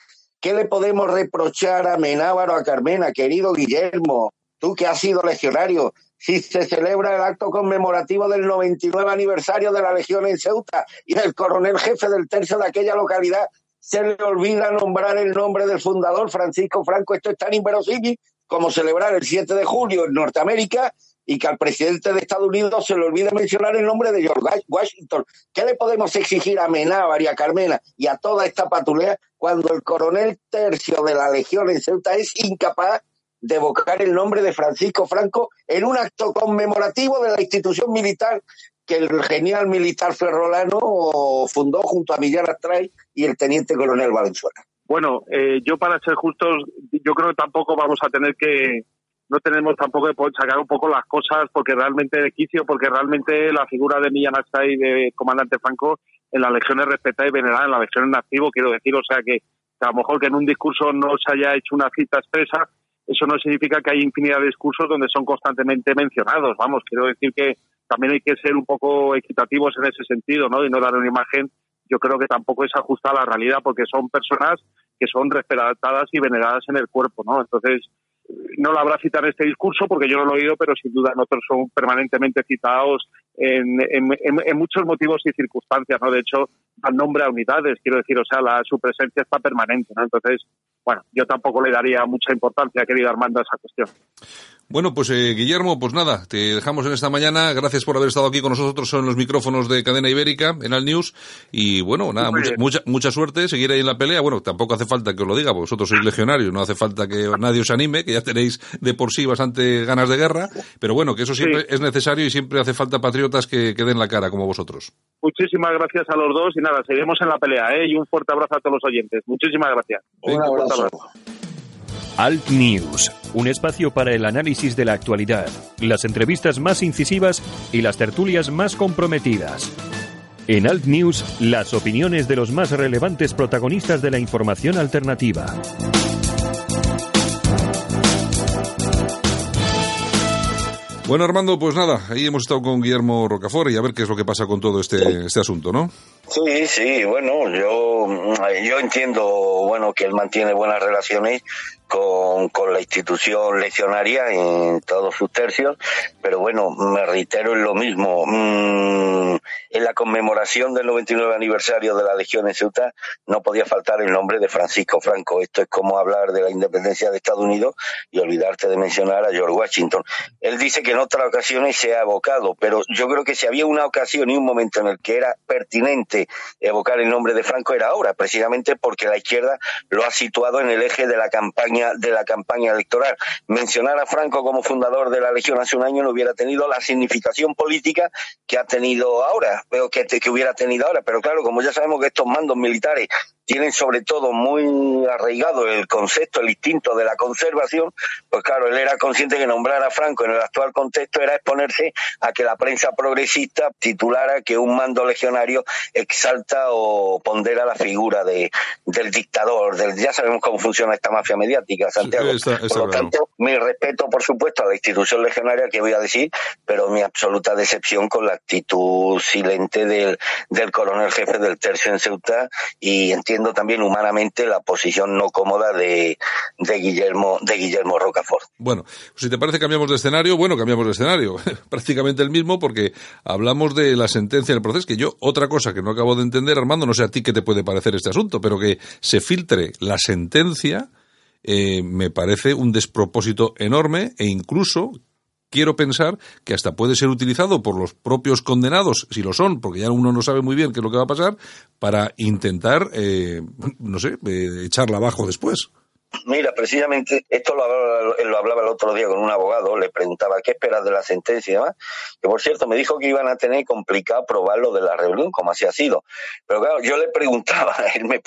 ¿Qué le podemos reprochar a Menávaro, a Carmena, querido Guillermo? Tú que has sido legionario, si se celebra el acto conmemorativo del 99 aniversario de la Legión en Ceuta y el coronel jefe del tercio de aquella localidad se le olvida nombrar el nombre del fundador, Francisco Franco, esto es tan inverosímil como celebrar el 7 de julio en Norteamérica y que al presidente de Estados Unidos se le olvide mencionar el nombre de George Washington. ¿Qué le podemos exigir a Menábar y a Carmena y a toda esta patulea cuando el coronel tercio de la Legión en Ceuta es incapaz de evocar el nombre de Francisco Franco en un acto conmemorativo de la institución militar que el genial militar ferrolano fundó junto a Millán Astray y el teniente coronel Valenzuela? Bueno, eh, yo para ser justos, yo creo que tampoco vamos a tener que, no tenemos tampoco que sacar un poco las cosas porque realmente de quicio, porque realmente la figura de Millán y de comandante Franco en la Legión es respetada y venerada, en la Legión es activo, quiero decir, o sea que, a lo mejor que en un discurso no se haya hecho una cita expresa, eso no significa que hay infinidad de discursos donde son constantemente mencionados, vamos, quiero decir que también hay que ser un poco equitativos en ese sentido, ¿no? Y no dar una imagen, yo creo que tampoco es ajustada a la realidad porque son personas que son respetadas y veneradas en el cuerpo, ¿no? Entonces, no lo habrá citado en este discurso porque yo no lo he oído, pero sin duda en otros son permanentemente citados en, en, muchos motivos y circunstancias, ¿no? De hecho, dan nombre a unidades, quiero decir, o sea, la, su presencia está permanente, ¿no? Entonces, bueno, yo tampoco le daría mucha importancia, querido Armando, a esa cuestión. Bueno, pues eh, Guillermo, pues nada, te dejamos en esta mañana. Gracias por haber estado aquí con nosotros en los micrófonos de Cadena Ibérica, en Al News. Y bueno, nada, mucha, mucha, mucha, suerte, seguir ahí en la pelea. Bueno, tampoco hace falta que os lo diga, vosotros sois legionarios, no hace falta que nadie os anime, que ya, tenéis de por sí bastante ganas de guerra, pero bueno, que eso siempre es necesario y siempre hace falta patriotas que, que, den la cara, como vosotros. Muchísimas gracias a los dos y nada, seguimos en la pelea, ¿eh? Y un fuerte abrazo a todos los oyentes. Muchísimas gracias. Un abrazo. Alt News, un espacio para el análisis de la actualidad, las entrevistas más incisivas y las tertulias más comprometidas. En Alt News, las opiniones de los más relevantes protagonistas de la información alternativa. Bueno, Armando, pues nada, ahí hemos estado con Guillermo Rocafort y a ver qué es lo que pasa con todo este, este asunto, ¿no? Sí, sí, bueno, yo, yo entiendo, bueno, que él mantiene buenas relaciones con, con la institución leccionaria en todos sus tercios, pero bueno, me reitero en lo mismo. Mm, en la conmemoración del 99 aniversario de la Legión en Ceuta no podía faltar el nombre de Francisco Franco. Esto es como hablar de la independencia de Estados Unidos y olvidarte de mencionar a George Washington. Él dice que en otras ocasiones se ha evocado, pero yo creo que si había una ocasión y un momento en el que era pertinente evocar el nombre de Franco era ahora, precisamente porque la izquierda lo ha situado en el eje de la campaña de la campaña electoral. Mencionar a Franco como fundador de la Legión hace un año no hubiera tenido la significación política que ha tenido ahora, pero que, que hubiera tenido ahora. Pero claro, como ya sabemos que estos mandos militares tienen sobre todo muy arraigado el concepto, el instinto de la conservación, pues claro, él era consciente que nombrar a Franco en el actual contexto era exponerse a que la prensa progresista titulara que un mando legionario exalta o pondera la figura de, del dictador, del, ya sabemos cómo funciona esta mafia mediática, Santiago. por lo tanto, mi respeto, por supuesto, a la institución legionaria que voy a decir, pero mi absoluta decepción con la actitud silente del, del coronel jefe del tercio en Ceuta y entiendo también humanamente la posición no cómoda de, de Guillermo de Guillermo Rocafort. Bueno, si te parece cambiamos de escenario, bueno, cambiamos de escenario, prácticamente el mismo porque hablamos de la sentencia del proceso, que yo otra cosa que no acabo de entender, Armando, no sé a ti qué te puede parecer este asunto, pero que se filtre la sentencia eh, me parece un despropósito enorme e incluso quiero pensar que hasta puede ser utilizado por los propios condenados, si lo son, porque ya uno no sabe muy bien qué es lo que va a pasar, para intentar, eh, no sé, eh, echarla abajo después. Mira, precisamente esto lo hablaba, lo hablaba, el otro día con un abogado, le preguntaba qué esperas de la sentencia que por cierto me dijo que iban a tener complicado probar lo de la rebelión, como así ha sido. Pero claro, yo le preguntaba, él me,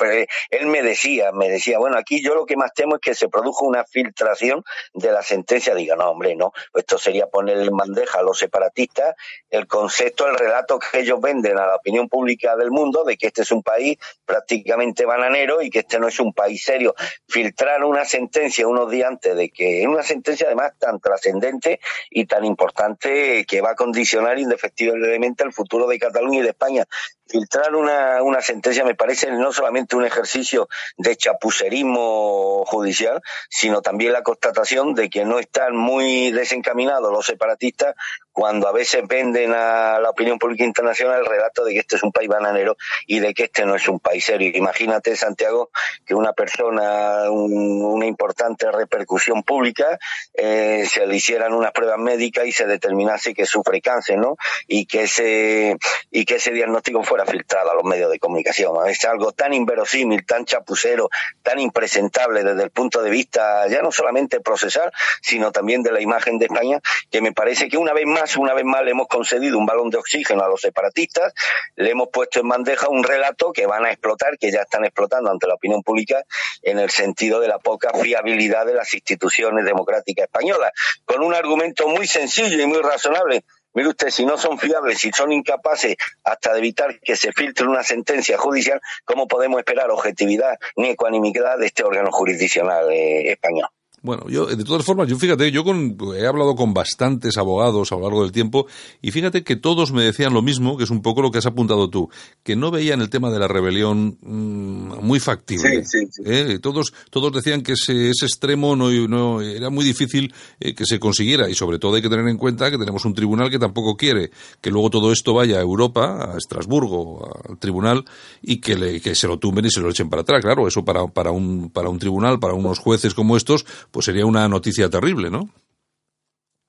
él me decía, me decía, bueno, aquí yo lo que más temo es que se produjo una filtración de la sentencia. Diga, no, hombre, no, pues esto sería poner en bandeja a los separatistas el concepto, el relato que ellos venden a la opinión pública del mundo de que este es un país prácticamente bananero y que este no es un país serio. Filtrar una sentencia unos días antes de que, es una sentencia además tan trascendente y tan importante que va a condicionar indefectiblemente el futuro de Cataluña y de España filtrar una, una sentencia me parece no solamente un ejercicio de chapucerismo judicial, sino también la constatación de que no están muy desencaminados los separatistas cuando a veces venden a la opinión pública internacional el relato de que este es un país bananero y de que este no es un país serio. Imagínate, Santiago, que una persona, una importante repercusión pública, eh, se le hicieran unas pruebas médicas y se determinase que sufre cáncer, ¿no? Y que ese, y que ese diagnóstico fuera filtrado a los medios de comunicación. Es algo tan inverosímil, tan chapucero, tan impresentable desde el punto de vista ya no solamente procesal, sino también de la imagen de España, que me parece que una vez más, una vez más le hemos concedido un balón de oxígeno a los separatistas, le hemos puesto en bandeja un relato que van a explotar, que ya están explotando ante la opinión pública, en el sentido de la poca fiabilidad de las instituciones democráticas españolas, con un argumento muy sencillo y muy razonable Mire usted, si no son fiables, si son incapaces hasta de evitar que se filtre una sentencia judicial, ¿cómo podemos esperar objetividad ni ecuanimidad de este órgano jurisdiccional eh, español? Bueno, yo, de todas formas, yo fíjate, yo con, he hablado con bastantes abogados a lo largo del tiempo y fíjate que todos me decían lo mismo, que es un poco lo que has apuntado tú, que no veían el tema de la rebelión mm, muy factible. Sí, sí, ¿eh? Todos, todos decían que ese, ese extremo no, no, era muy difícil eh, que se consiguiera y sobre todo hay que tener en cuenta que tenemos un tribunal que tampoco quiere que luego todo esto vaya a Europa, a Estrasburgo, al tribunal y que, le, que se lo tumben y se lo echen para atrás. Claro, eso para, para, un, para un tribunal, para unos jueces como estos, pues sería una noticia terrible, ¿no?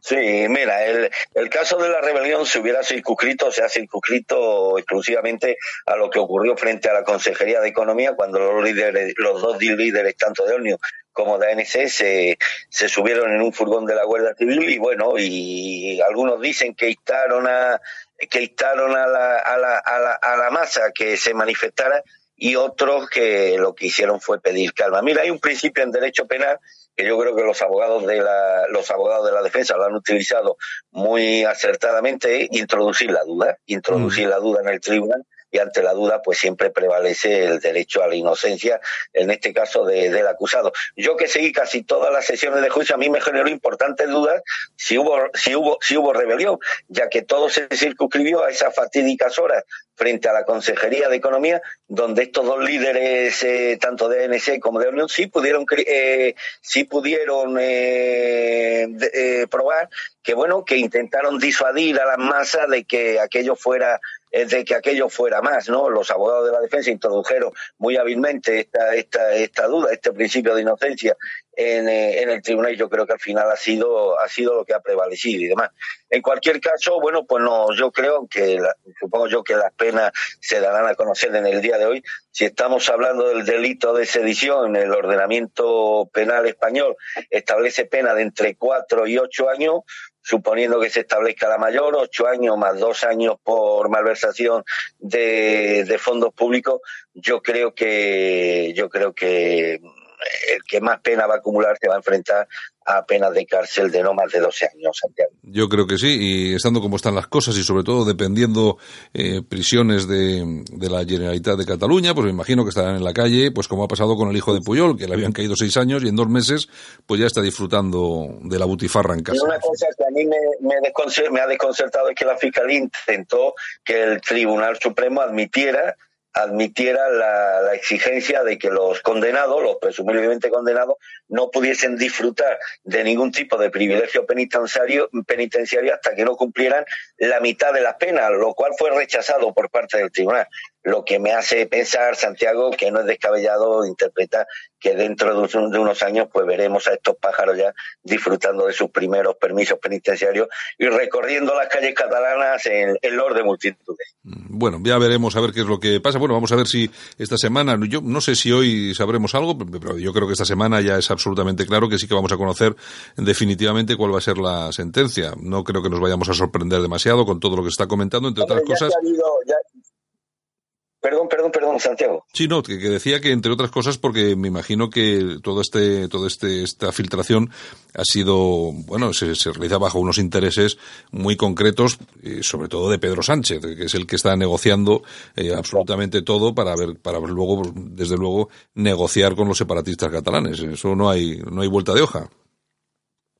Sí, mira, el, el caso de la rebelión se hubiera circunscrito, se ha circunscrito exclusivamente a lo que ocurrió frente a la Consejería de Economía cuando los líderes, los dos líderes, tanto de ONU como de ANC se, se subieron en un furgón de la Guardia Civil y bueno, y algunos dicen que instaron a que instaron a la, a la, a la, a la masa que se manifestara y otros que lo que hicieron fue pedir calma. Mira, hay un principio en derecho penal que yo creo que los abogados de la, los abogados de la defensa lo han utilizado muy acertadamente, introducir la duda, introducir mm. la duda en el tribunal y ante la duda pues siempre prevalece el derecho a la inocencia, en este caso de, del acusado. Yo que seguí casi todas las sesiones de juicio, a mí me generó importantes dudas si hubo, si hubo, si hubo rebelión, ya que todo se circunscribió a esas fatídicas horas frente a la Consejería de Economía, donde estos dos líderes, eh, tanto de ANC como de Unión, sí pudieron, eh, sí pudieron eh, probar que bueno, que intentaron disuadir a las masas de que aquello fuera de que aquello fuera más, ¿no? Los abogados de la defensa introdujeron muy hábilmente esta duda, este principio de inocencia en, eh, en, el tribunal y yo creo que al final ha sido, ha sido lo que ha prevalecido y demás. En cualquier caso, bueno, pues no, yo creo que, supongo yo que las penas se darán a conocer en el día de hoy. Si estamos hablando del delito de sedición, el ordenamiento penal español establece pena de entre cuatro y ocho años, suponiendo que se establezca la mayor, ocho años más dos años por malversación de, de fondos públicos, yo creo que yo creo que el que más pena va a acumular se va a enfrentar a penas de cárcel de no más de 12 años, Santiago. Yo creo que sí, y estando como están las cosas y sobre todo dependiendo eh, prisiones de, de, la Generalitat de Cataluña, pues me imagino que estarán en la calle, pues como ha pasado con el hijo de Puyol, que le habían caído seis años y en dos meses pues ya está disfrutando de la butifarra en casa. Y una cosa que a mí me, me, me ha desconcertado es que la Fiscalía intentó que el Tribunal Supremo admitiera admitiera la, exigencia de que los condenados, los presumiblemente condenados, no pudiesen disfrutar de ningún tipo de privilegio penitenciario, penitenciario hasta que no cumplieran la mitad de las penas, lo cual fue rechazado por parte del tribunal lo que me hace pensar, Santiago, que no es descabellado interpretar que dentro de unos años pues veremos a estos pájaros ya disfrutando de sus primeros permisos penitenciarios y recorriendo las calles catalanas en, en los de multitudes. Bueno, ya veremos a ver qué es lo que pasa. Bueno, vamos a ver si esta semana, yo no sé si hoy sabremos algo, pero yo creo que esta semana ya es absolutamente claro que sí que vamos a conocer definitivamente cuál va a ser la sentencia. No creo que nos vayamos a sorprender demasiado con todo lo que se está comentando, entre otras cosas. Perdón, perdón, perdón, Santiago. Sí, no, que, decía que entre otras cosas porque me imagino que todo este, todo este, esta filtración ha sido, bueno, se, realiza bajo unos intereses muy concretos, eh, sobre todo de Pedro Sánchez, que es el que está negociando eh, absolutamente todo para ver, para luego, desde luego, negociar con los separatistas catalanes. Eso no hay, no hay vuelta de hoja.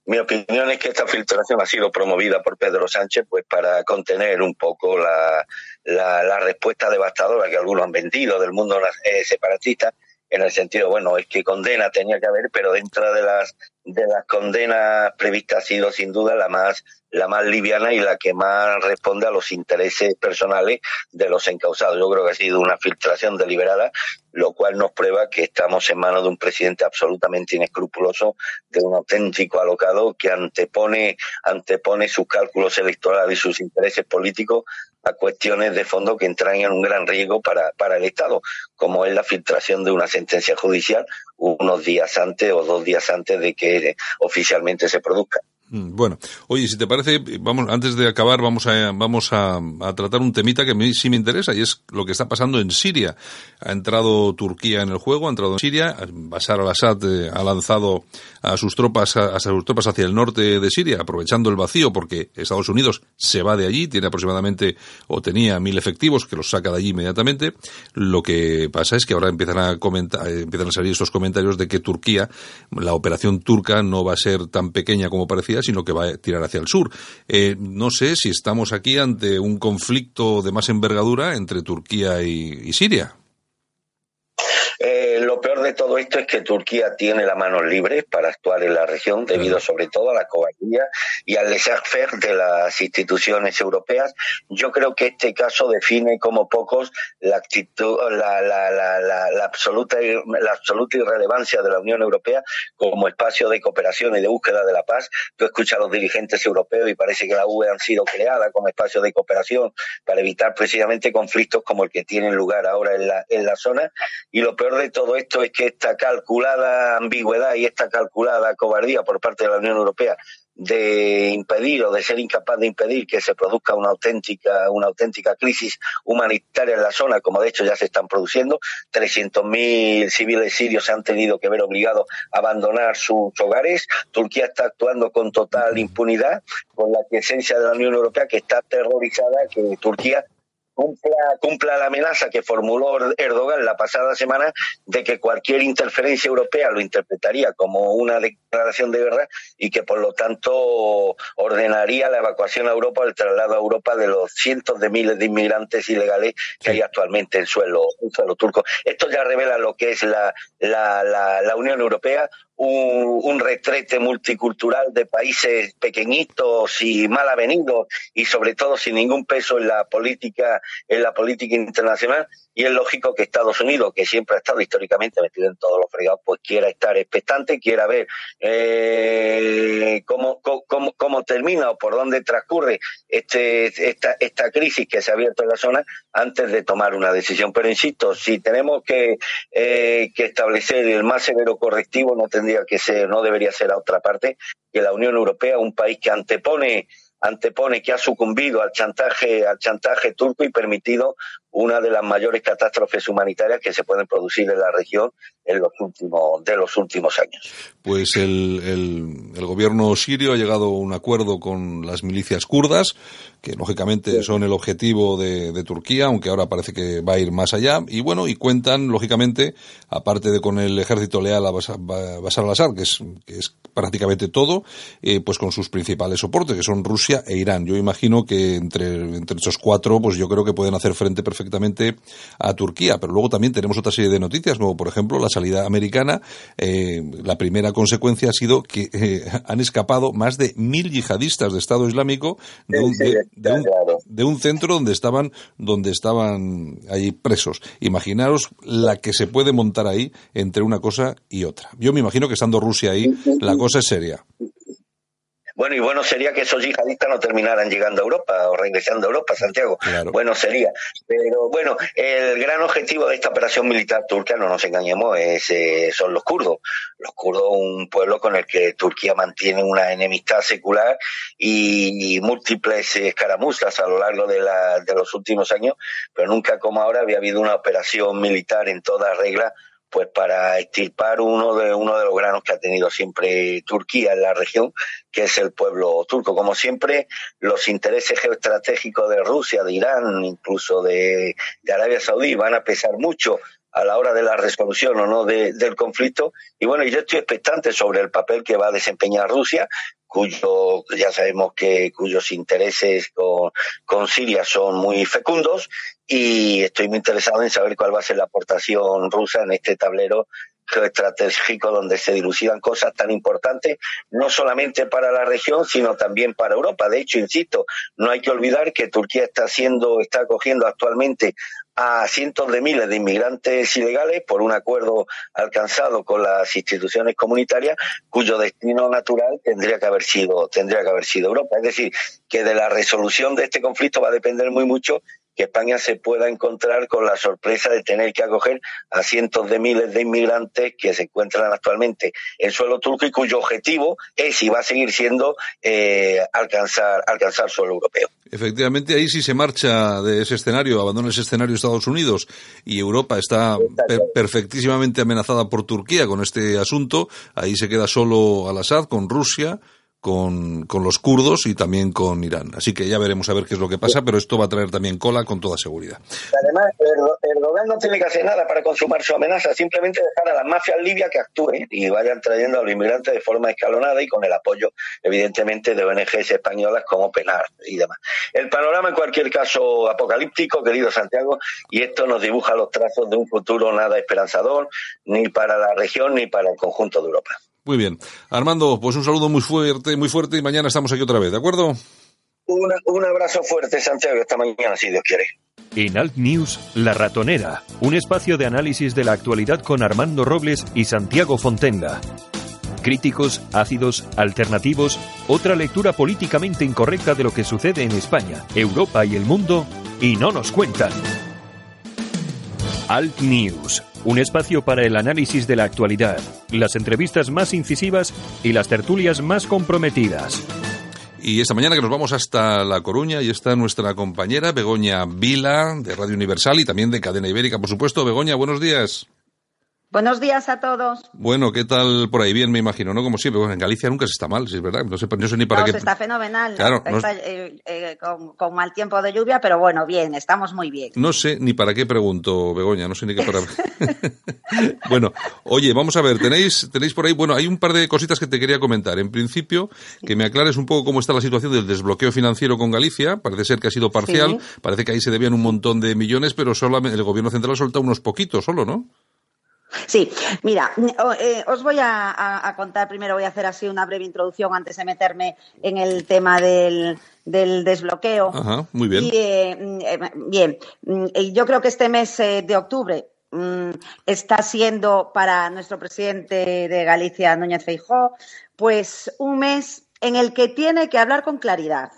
Mi opinión es que esta filtración ha sido promovida por Pedro Sánchez pues para contener un poco la, la, respuesta devastadora que algunos han vendido del mundo eh, separatista en el sentido, bueno, es que condena tenía que haber, pero dentro de las de las condenas previstas ha sido sin duda la más la más liviana y la que más responde a los intereses personales de los encausados. Yo creo que ha sido una filtración deliberada, lo cual nos prueba que estamos en manos de un presidente absolutamente inescrupuloso, de un auténtico alocado que antepone antepone sus cálculos electorales y sus intereses políticos a cuestiones de fondo que entran en un gran riesgo para, para el Estado, como es la filtración de una sentencia judicial unos días antes o dos días antes de que oficialmente se produzca. Mm, bueno, oye, si te parece, vamos, antes de acabar, vamos a, vamos a, tratar un temita que a mí sí me interesa y es lo que está pasando en Siria. Ha entrado Turquía en el juego, ha entrado en Siria, Bashar al-Assad eh, ha lanzado a sus tropas, a, sus tropas hacia el norte de Siria, aprovechando el vacío porque Estados Unidos se va de allí, tiene aproximadamente, o tenía mil efectivos que los saca de allí inmediatamente. Lo que pasa es que ahora empiezan a comentar, eh, empiezan a salir estos comentarios de que Turquía, la operación turca no va a ser tan pequeña como parecía, sino que va a tirar hacia el sur. Eh, no sé si estamos aquí ante un conflicto de más envergadura entre Turquía y Siria. Eh, lo peor de todo esto es que Turquía tiene las manos libres para actuar en la región debido sobre todo a la cobardía y al laissez-faire de las instituciones europeas. Yo creo que este caso define como pocos la actitud, la, la, la, la, absoluta, la absoluta irrelevancia de la Unión Europea como espacio de cooperación y de búsqueda de la paz. Tú escuchas a los dirigentes europeos y parece que la UE han sido creadas como espacio de cooperación para evitar precisamente conflictos como el que tienen lugar ahora en la, en la zona. Y lo peor peor de todo esto es que esta calculada ambigüedad y esta calculada cobardía por parte de la Unión Europea de impedir o de ser incapaz de impedir que se produzca una auténtica, una auténtica crisis humanitaria en la zona, como de hecho ya se están produciendo. 300.000 civiles sirios se han tenido que ver obligados a abandonar sus hogares. Turquía está actuando con total impunidad, con la presencia de la Unión Europea que está aterrorizada que Turquía cumpla, la amenaza que formuló Erdogan la pasada semana de que cualquier interferencia europea lo interpretaría como una declaración de guerra y que por lo tanto ordenaría la evacuación a Europa o el traslado a Europa de los cientos de miles de inmigrantes ilegales que hay actualmente en suelo, en suelo turco. Esto ya revela lo que es la, la, la Unión Europea, un, retrete multicultural de países pequeñitos y mal avenidos y sobre todo sin ningún peso en la política en la política internacional y es lógico que Estados Unidos que siempre ha estado históricamente metido en todos los fregados pues quiera estar expectante quiera ver eh, cómo, cómo, cómo, termina o por dónde transcurre este esta esta crisis que se ha abierto en la zona antes de tomar una decisión. Pero insisto si tenemos que eh, que establecer el más severo correctivo no tendría que ser, no debería ser a otra parte, que la Unión Europea, un país que antepone antepone que ha sucumbido al chantaje al chantaje turco y permitido una de las mayores catástrofes humanitarias que se pueden producir en la región en los últimos de los últimos años. Pues el, el, gobierno sirio ha llegado a un acuerdo con las milicias kurdas, que lógicamente son el objetivo de, de, Turquía, aunque ahora parece que va a ir más allá. Y bueno, y cuentan, lógicamente, aparte de con el ejército leal a Bashar al-Assad, que es, que es prácticamente todo, eh, pues con sus principales soportes, que son Rusia e Irán. Yo imagino que entre, entre esos cuatro, pues yo creo que pueden hacer frente perfectamente perfectamente a Turquía. Pero luego también tenemos otra serie de noticias, como por ejemplo la salida americana. Eh, la primera consecuencia ha sido que eh, han escapado más de mil yihadistas de Estado Islámico de un, de, un, centro donde estaban, donde estaban ahí presos. Imaginaros la que se puede montar ahí entre una cosa y otra. Yo me imagino que estando Rusia ahí, la cosa es seria. Bueno, y bueno sería que esos yihadistas no terminaran llegando a Europa o regresando a Europa, Santiago. Bueno sería. Pero bueno, el gran objetivo de esta operación militar turca, no nos engañemos, es, eh, son los kurdos. Los kurdos, un pueblo con el que Turquía mantiene una enemistad secular y, múltiples escaramuzas a lo largo de, la, de los últimos años, pero nunca como ahora había habido una operación militar en toda regla pues para extirpar uno de uno de los granos que ha tenido siempre Turquía en la región, que es el pueblo turco. Como siempre, los intereses geoestratégicos de Rusia, de Irán, incluso de, Arabia Saudí van a pesar mucho a la hora de la resolución o no del conflicto. Y bueno, yo estoy expectante sobre el papel que va a desempeñar Rusia, cuyo ya sabemos que cuyos intereses con, Siria son muy fecundos y estoy muy interesado en saber cuál va a ser la aportación rusa en este tablero geoestratégico donde se dilucidan cosas tan importantes, no solamente para la región, sino también para Europa. De hecho, insisto, no hay que olvidar que Turquía está haciendo, está acogiendo actualmente a cientos de miles de inmigrantes ilegales por un acuerdo alcanzado con las instituciones comunitarias cuyo destino natural tendría que haber sido tendría que haber sido Europa. Es decir que de la resolución de este conflicto va a depender muy mucho que España se pueda encontrar con la sorpresa de tener que acoger a cientos de miles de inmigrantes que se encuentran actualmente en suelo turco y cuyo objetivo es y va a seguir siendo eh, alcanzar alcanzar suelo europeo. Efectivamente, ahí sí se marcha de ese escenario, abandona ese escenario Estados Unidos y Europa está perfectísimamente amenazada por Turquía con este asunto. Ahí se queda solo Al-Assad con Rusia con, con, los kurdos y también con Irán. Así que ya veremos a ver qué es lo que pasa, pero esto va a traer también cola con toda seguridad. Además, el, gobierno no tiene que hacer nada para consumar su amenaza, simplemente dejar a las mafias libias que actúen y vayan trayendo a los inmigrantes de forma escalonada y con el apoyo, evidentemente, de ONGs españolas como Penar y demás. El panorama, en cualquier caso, apocalíptico, querido Santiago, y esto nos dibuja los trazos de un futuro nada esperanzador, ni para la región ni para el conjunto de Europa. Muy bien. Armando, pues un saludo muy fuerte, muy fuerte y mañana estamos aquí otra vez, ¿de acuerdo? un abrazo fuerte, Santiago, esta mañana, si Dios quiere. En Alt News, La Ratonera, un espacio de análisis de la actualidad con Armando Robles y Santiago Fontenga. Críticos, ácidos, alternativos, otra lectura políticamente incorrecta de lo que sucede en España, Europa y el mundo, y no nos cuentan. Alt News un espacio para el análisis de la actualidad, las entrevistas más incisivas y las tertulias más comprometidas. Y esta mañana que nos vamos hasta La Coruña y está nuestra compañera Begoña Vila de Radio Universal y también de Cadena Ibérica, por supuesto. Begoña, buenos días. Buenos días a todos. Bueno, ¿qué tal por ahí? Bien, me imagino, ¿no? Como siempre, bueno, en Galicia nunca se está mal, si es verdad. No sé, no sé ni para no, qué. Se está fenomenal. Claro, está, eh, eh, con, con, mal tiempo de lluvia, pero bueno, bien, estamos muy bien. No sé ni para qué pregunto, Begoña, no sé ni qué para. bueno, oye, vamos a ver, tenéis, tenéis por ahí, bueno, hay un par de cositas que te quería comentar. En principio, que me aclares un poco cómo está la situación del desbloqueo financiero con Galicia. Parece ser que ha sido parcial, sí. parece que ahí se debían un montón de millones, pero solamente el gobierno central ha soltado unos poquitos solo, ¿no? Sí, mira, eh, os voy a, a, a, contar, primero voy a hacer así una breve introducción antes de meterme en el tema del, del desbloqueo. Ajá, muy bien. Y, eh, bien, yo creo que este mes eh, de octubre mm, está siendo para nuestro presidente de Galicia, Núñez Feijó, pues un mes en el que tiene que hablar con claridad.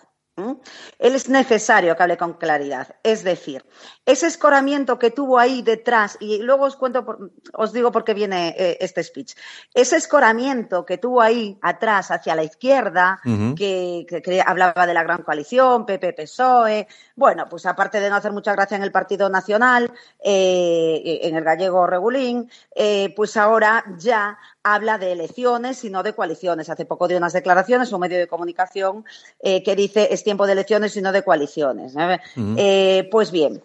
Él es necesario que hable con claridad. Es decir, ese escoramiento que tuvo ahí detrás, y luego os cuento, por, os digo por qué viene eh, este speech, ese escoramiento que tuvo ahí atrás hacia la izquierda, uh -huh. que, que, que, hablaba de la gran coalición, PP, PSOE, bueno, pues aparte de no hacer mucha gracia en el Partido Nacional, eh, en el gallego Regulín, eh, pues ahora ya habla de elecciones y no de coaliciones. Hace poco dio unas declaraciones, un medio de comunicación que dice es tiempo de elecciones y no de coaliciones. Uh -huh. pues bien,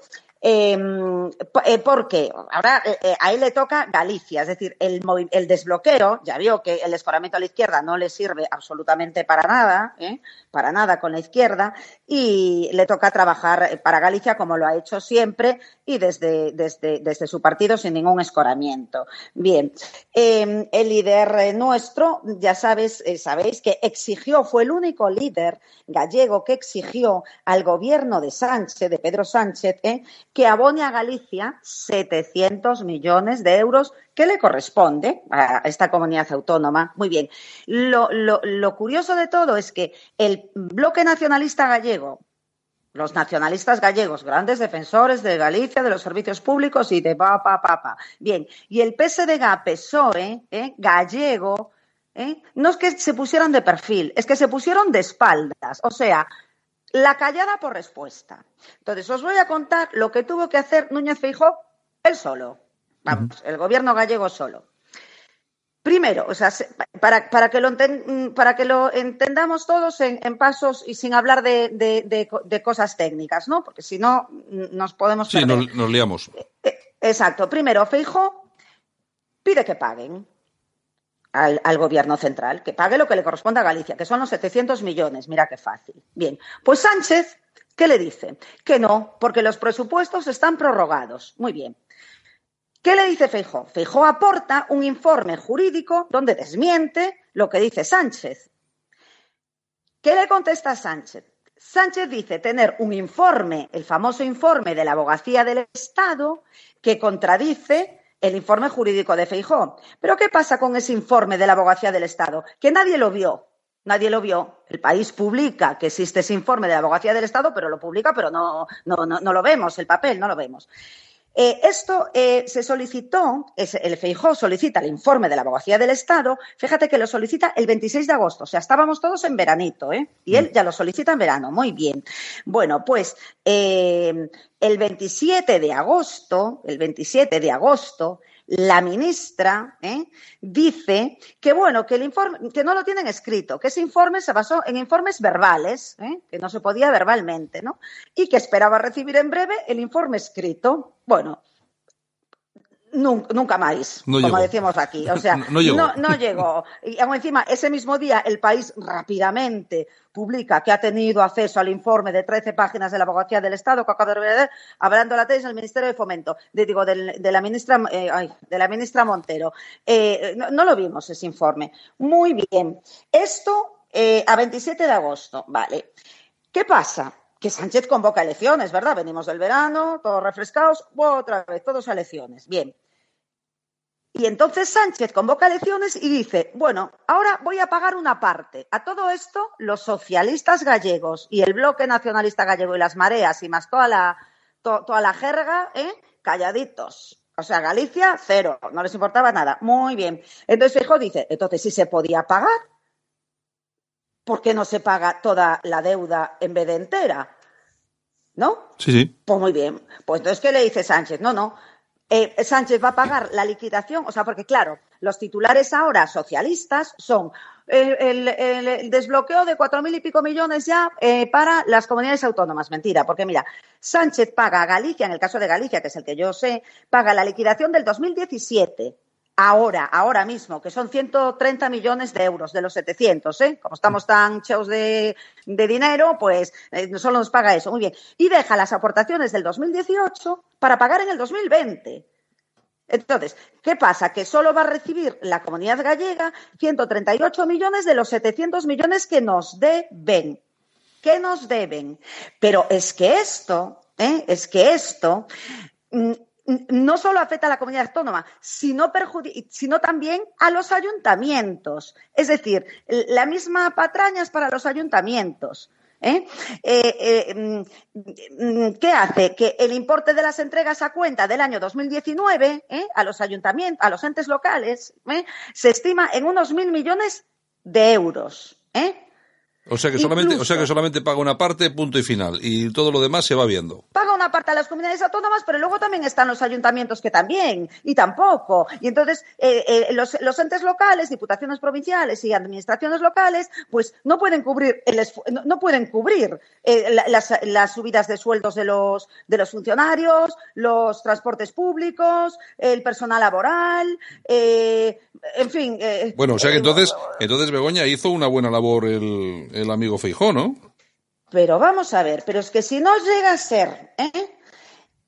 eh, ¿Por qué? Ahora eh, a él le toca Galicia, es decir, el, desbloqueo, ya vio que el escoramento a la izquierda no le sirve absolutamente para nada, ¿eh? para nada con la izquierda, y le toca trabajar para Galicia como lo ha hecho siempre y desde, desde, desde su partido sin ningún escoramiento. Bien, eh, el líder nuestro, ya sabes, eh, sabéis que exigió, fue el único líder gallego que exigió al gobierno de Sánchez, de Pedro Sánchez, ¿eh? Que abone a Galicia 700 millones de euros que le corresponde a esta comunidad autónoma. Muy bien. Lo, lo, lo curioso de todo es que el bloque nacionalista gallego, los nacionalistas gallegos, grandes defensores de Galicia, de los servicios públicos y de pa, pa, pa, pa. Bien, y el PSDG, PSOE, ¿eh? gallego, ¿eh? no es que se pusieran de perfil, es que se pusieron de espaldas. O sea, la callada por respuesta. Entonces, os voy a contar lo que tuvo que hacer Núñez Feijó él solo. Vamos, uh -huh. el gobierno gallego solo. Primero, o sea, para, para, que, lo para que lo entendamos todos en, en pasos y sin hablar de, de, de, de, cosas técnicas, ¿no? Porque si no, nos podemos. Sí, nos, nos, liamos. Exacto. Primero, Feijo pide que paguen al, al, gobierno central, que pague lo que le corresponde a Galicia, que son los 700 millones. Mira qué fácil. Bien. Pues Sánchez, ¿qué le dice? Que no, porque los presupuestos están prorrogados. Muy bien. ¿Qué le dice Feijó? Feijó aporta un informe jurídico donde desmiente lo que dice Sánchez. ¿Qué le contesta Sánchez? Sánchez dice tener un informe, el famoso informe de la abogacía del Estado, que contradice el informe jurídico de Feijó. Pero ¿qué pasa con ese informe de la abogacía del Estado? Que nadie lo vio. Nadie lo vio. El país publica que existe ese informe de la abogacía del Estado, pero lo publica, pero no, no, no, no lo vemos, el papel no lo vemos. Eh, esto eh, se solicitó, es, el Feijó solicita el informe de la Abogacía del Estado, fíjate que lo solicita el 26 de agosto, o sea, estábamos todos en veranito, ¿eh? Y él ya lo solicita en verano, muy bien. Bueno, pues eh, el 27 de agosto, el 27 de agosto, la ministra ¿eh? dice que bueno, que el informe, que no lo tienen escrito, que ese informe se basó en informes verbales, ¿eh? que no se podía verbalmente, ¿no? Y que esperaba recibir en breve el informe escrito. Bueno, Nunca más, no como llegó. decimos aquí. O sea, no, no, llegó. no, no llegó. Y aún encima, ese mismo día, el país rápidamente publica que ha tenido acceso al informe de 13 páginas de la Abogacía del Estado que acaba de ver, hablando la tesis del Ministerio de Fomento, de, digo, de, de la ministra, eh, ay, de la ministra Montero. Eh, no, no, lo vimos ese informe. Muy bien. Esto eh, a 27 de agosto, vale. ¿Qué pasa? que Sánchez convoca elecciones, ¿verdad? Venimos del verano, todos refrescados, otra vez, todos a elecciones. Bien. Y entonces Sánchez convoca elecciones y dice, bueno, ahora voy a pagar una parte. A todo esto, los socialistas gallegos y el bloque nacionalista gallego y las mareas y más toda la, to, toda la jerga, ¿eh? calladitos. O sea, Galicia, cero, no les importaba nada. Muy bien. Entonces Fijo dice, entonces si se podía pagar, ¿por qué no se paga toda la deuda en vez de entera? ¿No? Sí, sí. Pues muy bien. Pues entonces, ¿qué le dice Sánchez? No, no. Eh, Sánchez va a pagar la liquidación, o sea, porque claro, los titulares ahora socialistas son el, desbloqueo de cuatro mil y pico millones ya eh, para las comunidades autónomas. Mentira, porque mira, Sánchez paga a Galicia, en el caso de Galicia, que es el que yo sé, paga la liquidación del 2017 ahora, ahora mismo, que son 130 millones de euros de los 700, ¿eh? Como estamos tan cheos de, dinero, pues eh, solo nos paga eso. Muy bien. Y deja las aportaciones del 2018 para pagar en el 2020. Entonces, ¿qué pasa? Que solo va a recibir la comunidad gallega 138 millones de los 700 millones que nos deben. ¿Qué nos deben? Pero es que esto, ¿eh? es que esto mm, no solo afecta a la comunidad autónoma, sino, sino también a los ayuntamientos. Es decir, la misma patraña es para los ayuntamientos. ¿eh? Eh, eh, mm, qué hace? Que el importe de las entregas a cuenta del año 2019 a los ayuntamientos, a los entes locales, se estima en unos mil millones de euros. O sea que solamente, o sea que solamente paga una parte, punto y final, y todo lo demás se va viendo. Paga una parte a las comunidades autónomas, pero luego también están los ayuntamientos que también, y tampoco. Y entonces eh, eh, los, entes locales, diputaciones provinciales y administraciones locales, pues no pueden cubrir el no, pueden cubrir eh, las, subidas de sueldos de los de los funcionarios, los transportes públicos, el personal laboral, en fin. bueno, o sea que entonces, entonces Begoña hizo una buena labor el el amigo Feijó, ¿no? Pero vamos a ver, pero es que si no llega a ser, ¿eh?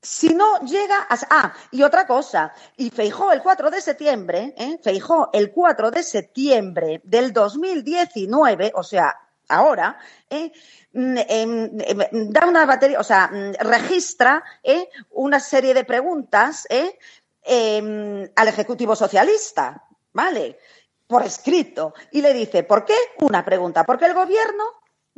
Si no llega a... Ah, y otra cosa, y Feijó el 4 de septiembre, ¿eh? Feijó el 4 de septiembre del 2019, o sea, ahora, ¿eh? Mm, em, em, da una batería, o sea, mm, registra ¿eh? una serie de preguntas ¿eh? em, al Ejecutivo Socialista, ¿vale? Por escrito y le dice, ¿por qué? Una pregunta, porque el gobierno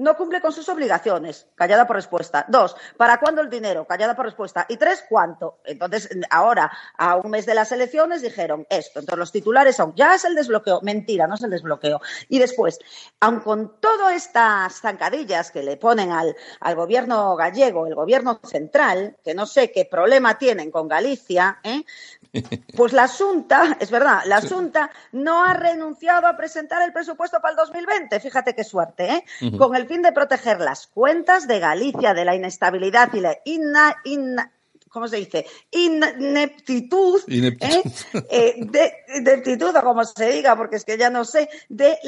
no cumple con sus obligaciones, callada por respuesta. Dos, ¿para cuándo el dinero? Callada por respuesta. Y tres, ¿cuánto? Entonces, ahora, a un mes de las elecciones, dijeron esto. Entonces, los titulares son, ya es el desbloqueo. Mentira, no es el desbloqueo. Y después, aun con todas estas zancadillas que le ponen al, al gobierno gallego, el gobierno central, que no sé qué problema tienen con Galicia, ¿eh? Pues la Junta, es verdad, la Junta no ha renunciado a presentar el presupuesto para el 2020. Fíjate qué suerte, ¿eh? Con el fin de proteger las cuentas de Galicia de la inestabilidad y la inna, ¿cómo se dice? Ineptitud, ¿eh? eh de, ineptitud, o como se diga, porque es que ya no sé, de,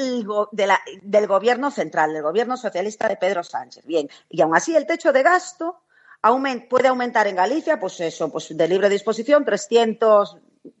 del gobierno central, del gobierno socialista de Pedro Sánchez. Bien, y aún así el techo de gasto puede aumentar en Galicia, pues eso, pues de libre disposición, 300,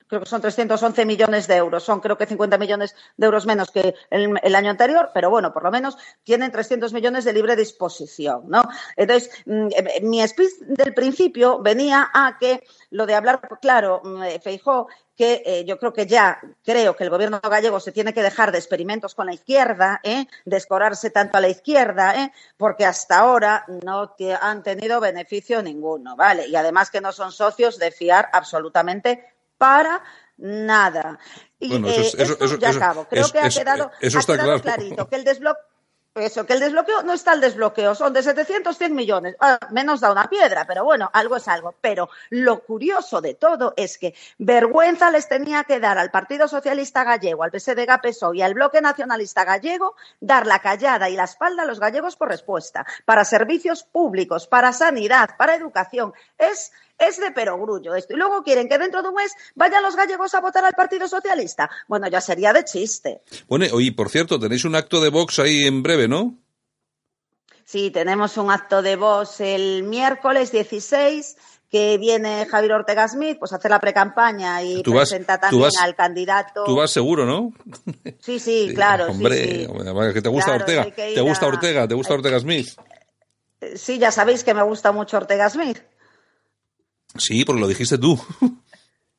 creo que son 311 millones de euros, son creo que 50 millones de euros menos que el, año anterior, pero bueno, por lo menos tienen 300 millones de libre disposición, ¿no? Entonces, mm, eh, mi speech del principio venía a que lo de hablar, claro, mm, eh, Feijó, que eh, yo creo que ya creo que el gobierno gallego se tiene que dejar de experimentos con la izquierda, ¿eh? de escorarse tanto a la izquierda, ¿eh? porque hasta ahora no han tenido beneficio ninguno, ¿vale? Y además que no son socios de fiar absolutamente para nada. Y eso, ya acabo. Creo que ha quedado, clarito que el desbloqueo eso, que el desbloqueo no está el desbloqueo, son de 700, 100 millones. Ah, menos da una piedra, pero bueno, algo es algo. Pero lo curioso de todo es que vergüenza les tenía que dar al Partido Socialista Gallego, al PSDG PSOE y al Bloque Nacionalista Gallego dar la callada y la espalda a los gallegos por respuesta, para servicios públicos, para sanidad, para educación. Es es de perogrullo esto. Y luego quieren que dentro de un mes vayan los gallegos a votar al Partido Socialista. Bueno, ya sería de chiste. Bueno, oye, por cierto, tenéis un acto de Vox ahí en breve, ¿no? Sí, tenemos un acto de Vox el miércoles 16 que viene Javier Ortega Smith pues a hacer la precampaña y presenta también al candidato. Tú vas seguro, ¿no? Sí, sí, claro. Hombre, que te gusta Ortega. ¿Te gusta Ortega? ¿Te gusta Ortega Smith? Sí, ya sabéis que me gusta mucho Ortega Smith. Sí, porque lo dijiste tú.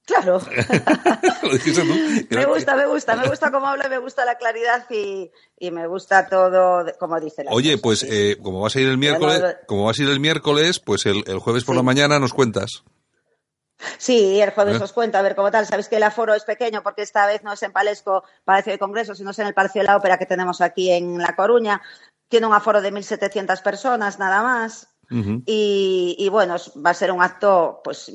Claro. lo dijiste tú. Me gusta, me gusta, me gusta cómo habla, me gusta la claridad y, me gusta todo como dice la Oye, pues eh, como vas a ir el miércoles, como vas a ir el miércoles, pues el, jueves por la mañana nos cuentas. Sí, el jueves ¿Eh? os cuento, a ver cómo tal. Sabéis que el aforo es pequeño porque esta vez no es en Palesco, Palacio de Congreso, sino es en el Palacio de la Ópera que tenemos aquí en La Coruña. Tiene un aforo de 1.700 personas, nada más. Y, bueno, va a ser un acto, pues,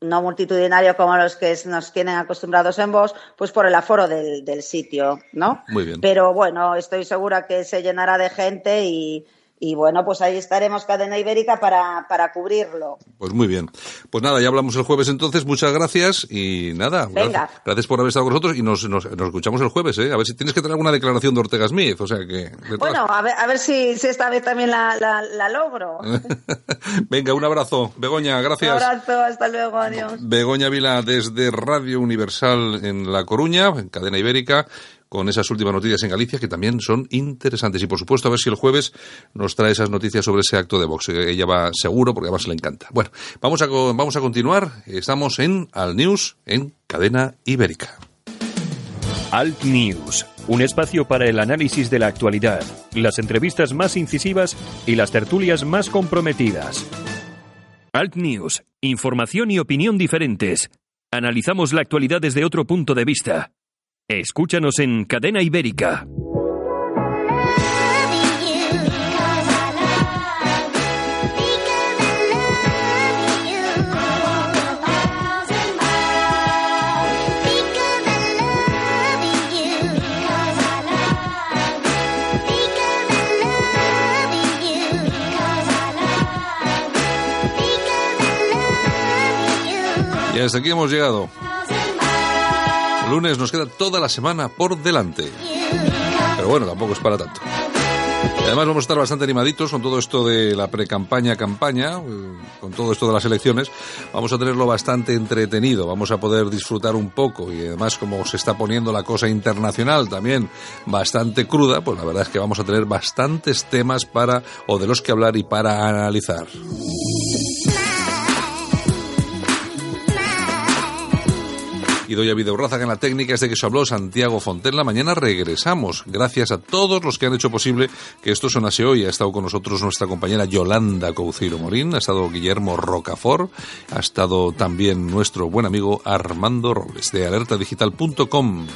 no multitudinario como los que nos tienen acostumbrados en vos, pues por el aforo del, del sitio, ¿no? Muy bien. Pero bueno, estoy segura que se llenará de gente y, y bueno, pues ahí estaremos Cadena Ibérica para, para cubrirlo. Pues muy bien. Pues nada, ya hablamos el jueves entonces. Muchas gracias y nada. Venga. Gracias, por haber estado con nosotros y nos, nos, escuchamos el jueves, ¿eh? A ver si tienes que tener alguna declaración de Ortega Smith, o sea que... Bueno, a ver, a ver si, si esta vez también la, la, logro. Venga, un abrazo. Begoña, gracias. Un abrazo, hasta luego, adiós. Begoña Vila desde Radio Universal en La Coruña, en Cadena Ibérica con esas últimas noticias en Galicia que también son interesantes. Y por supuesto, a ver si el jueves nos trae esas noticias sobre ese acto de Vox. Ella va seguro porque además le encanta. Bueno, vamos a, vamos a continuar. Estamos en Al News en Cadena Ibérica. Alt News, un espacio para el análisis de la actualidad, las entrevistas más incisivas y las tertulias más comprometidas. Alt News, información y opinión diferentes. Analizamos la actualidad desde otro punto de vista. Escúchanos en Cadena Ibérica. Y hasta aquí hemos llegado lunes nos queda toda la semana por delante. Pero bueno, tampoco es para tanto. además vamos a estar bastante animaditos con todo esto de la pre-campaña, campaña, eh, con todo esto de las elecciones. Vamos a tenerlo bastante entretenido, vamos a poder disfrutar un poco y además como se está poniendo la cosa internacional también bastante cruda, pues la verdad es que vamos a tener bastantes temas para o de los que hablar y para analizar. Y doy a Videoraza en la técnica desde que se habló Santiago Fontenla. Mañana regresamos. Gracias a todos los que han hecho posible que esto sonase hoy. Ha estado con nosotros nuestra compañera Yolanda Couceiro Morín, ha estado Guillermo Rocafort, ha estado también nuestro buen amigo Armando Robles de alertadigital.com.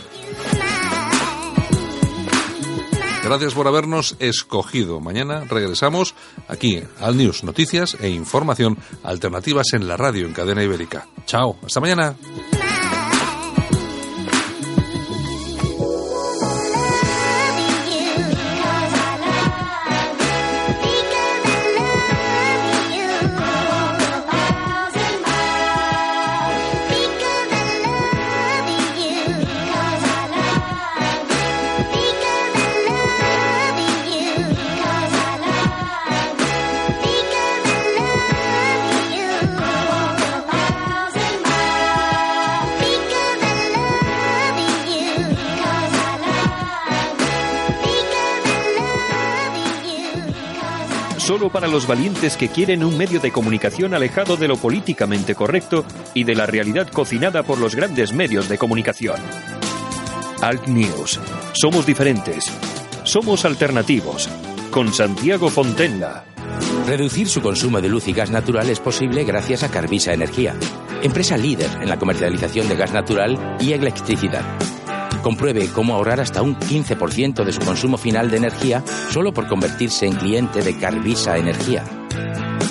Gracias por habernos escogido. Mañana regresamos aquí al News, noticias e información alternativas en la radio en cadena ibérica. Chao, hasta mañana. Para los valientes que quieren un medio de comunicación alejado de lo políticamente correcto y de la realidad cocinada por los grandes medios de comunicación. Alt News. Somos diferentes. Somos alternativos. Con Santiago Fontenla. Reducir su consumo de luz y gas natural es posible gracias a Carvisa Energía, empresa líder en la comercialización de gas natural y electricidad Compruebe cómo ahorrar hasta un 15% de su consumo final de energía solo por convertirse en cliente de Carvisa Energía.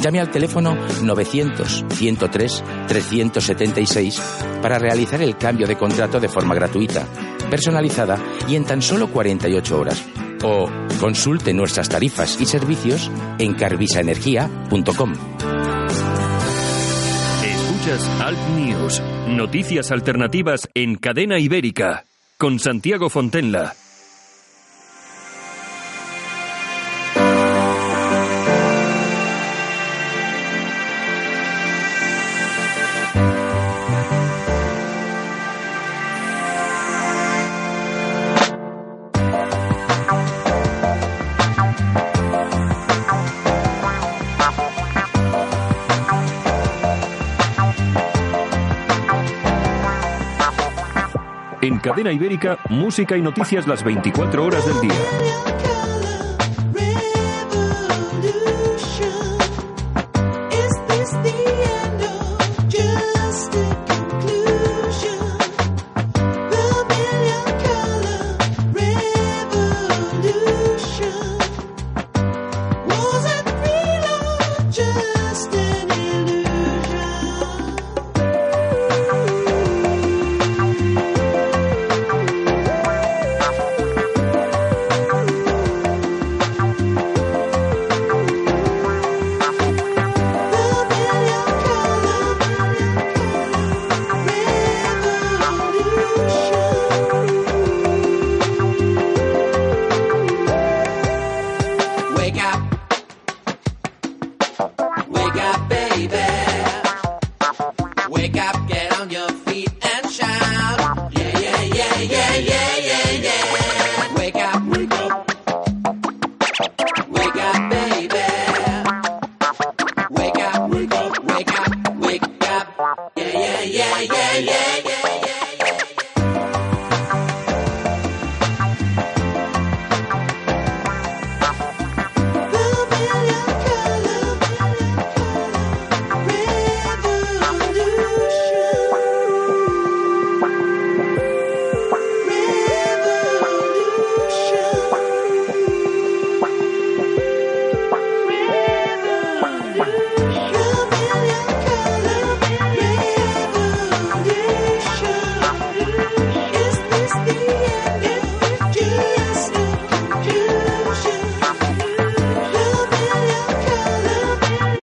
Llame al teléfono 900-103-376 para realizar el cambio de contrato de forma gratuita, personalizada y en tan solo 48 horas. O consulte nuestras tarifas y servicios en carvisaenergía.com. Escuchas Alt News, noticias alternativas en cadena ibérica con Santiago Fontenla. Cadena Ibérica, música y noticias las 24 horas del día.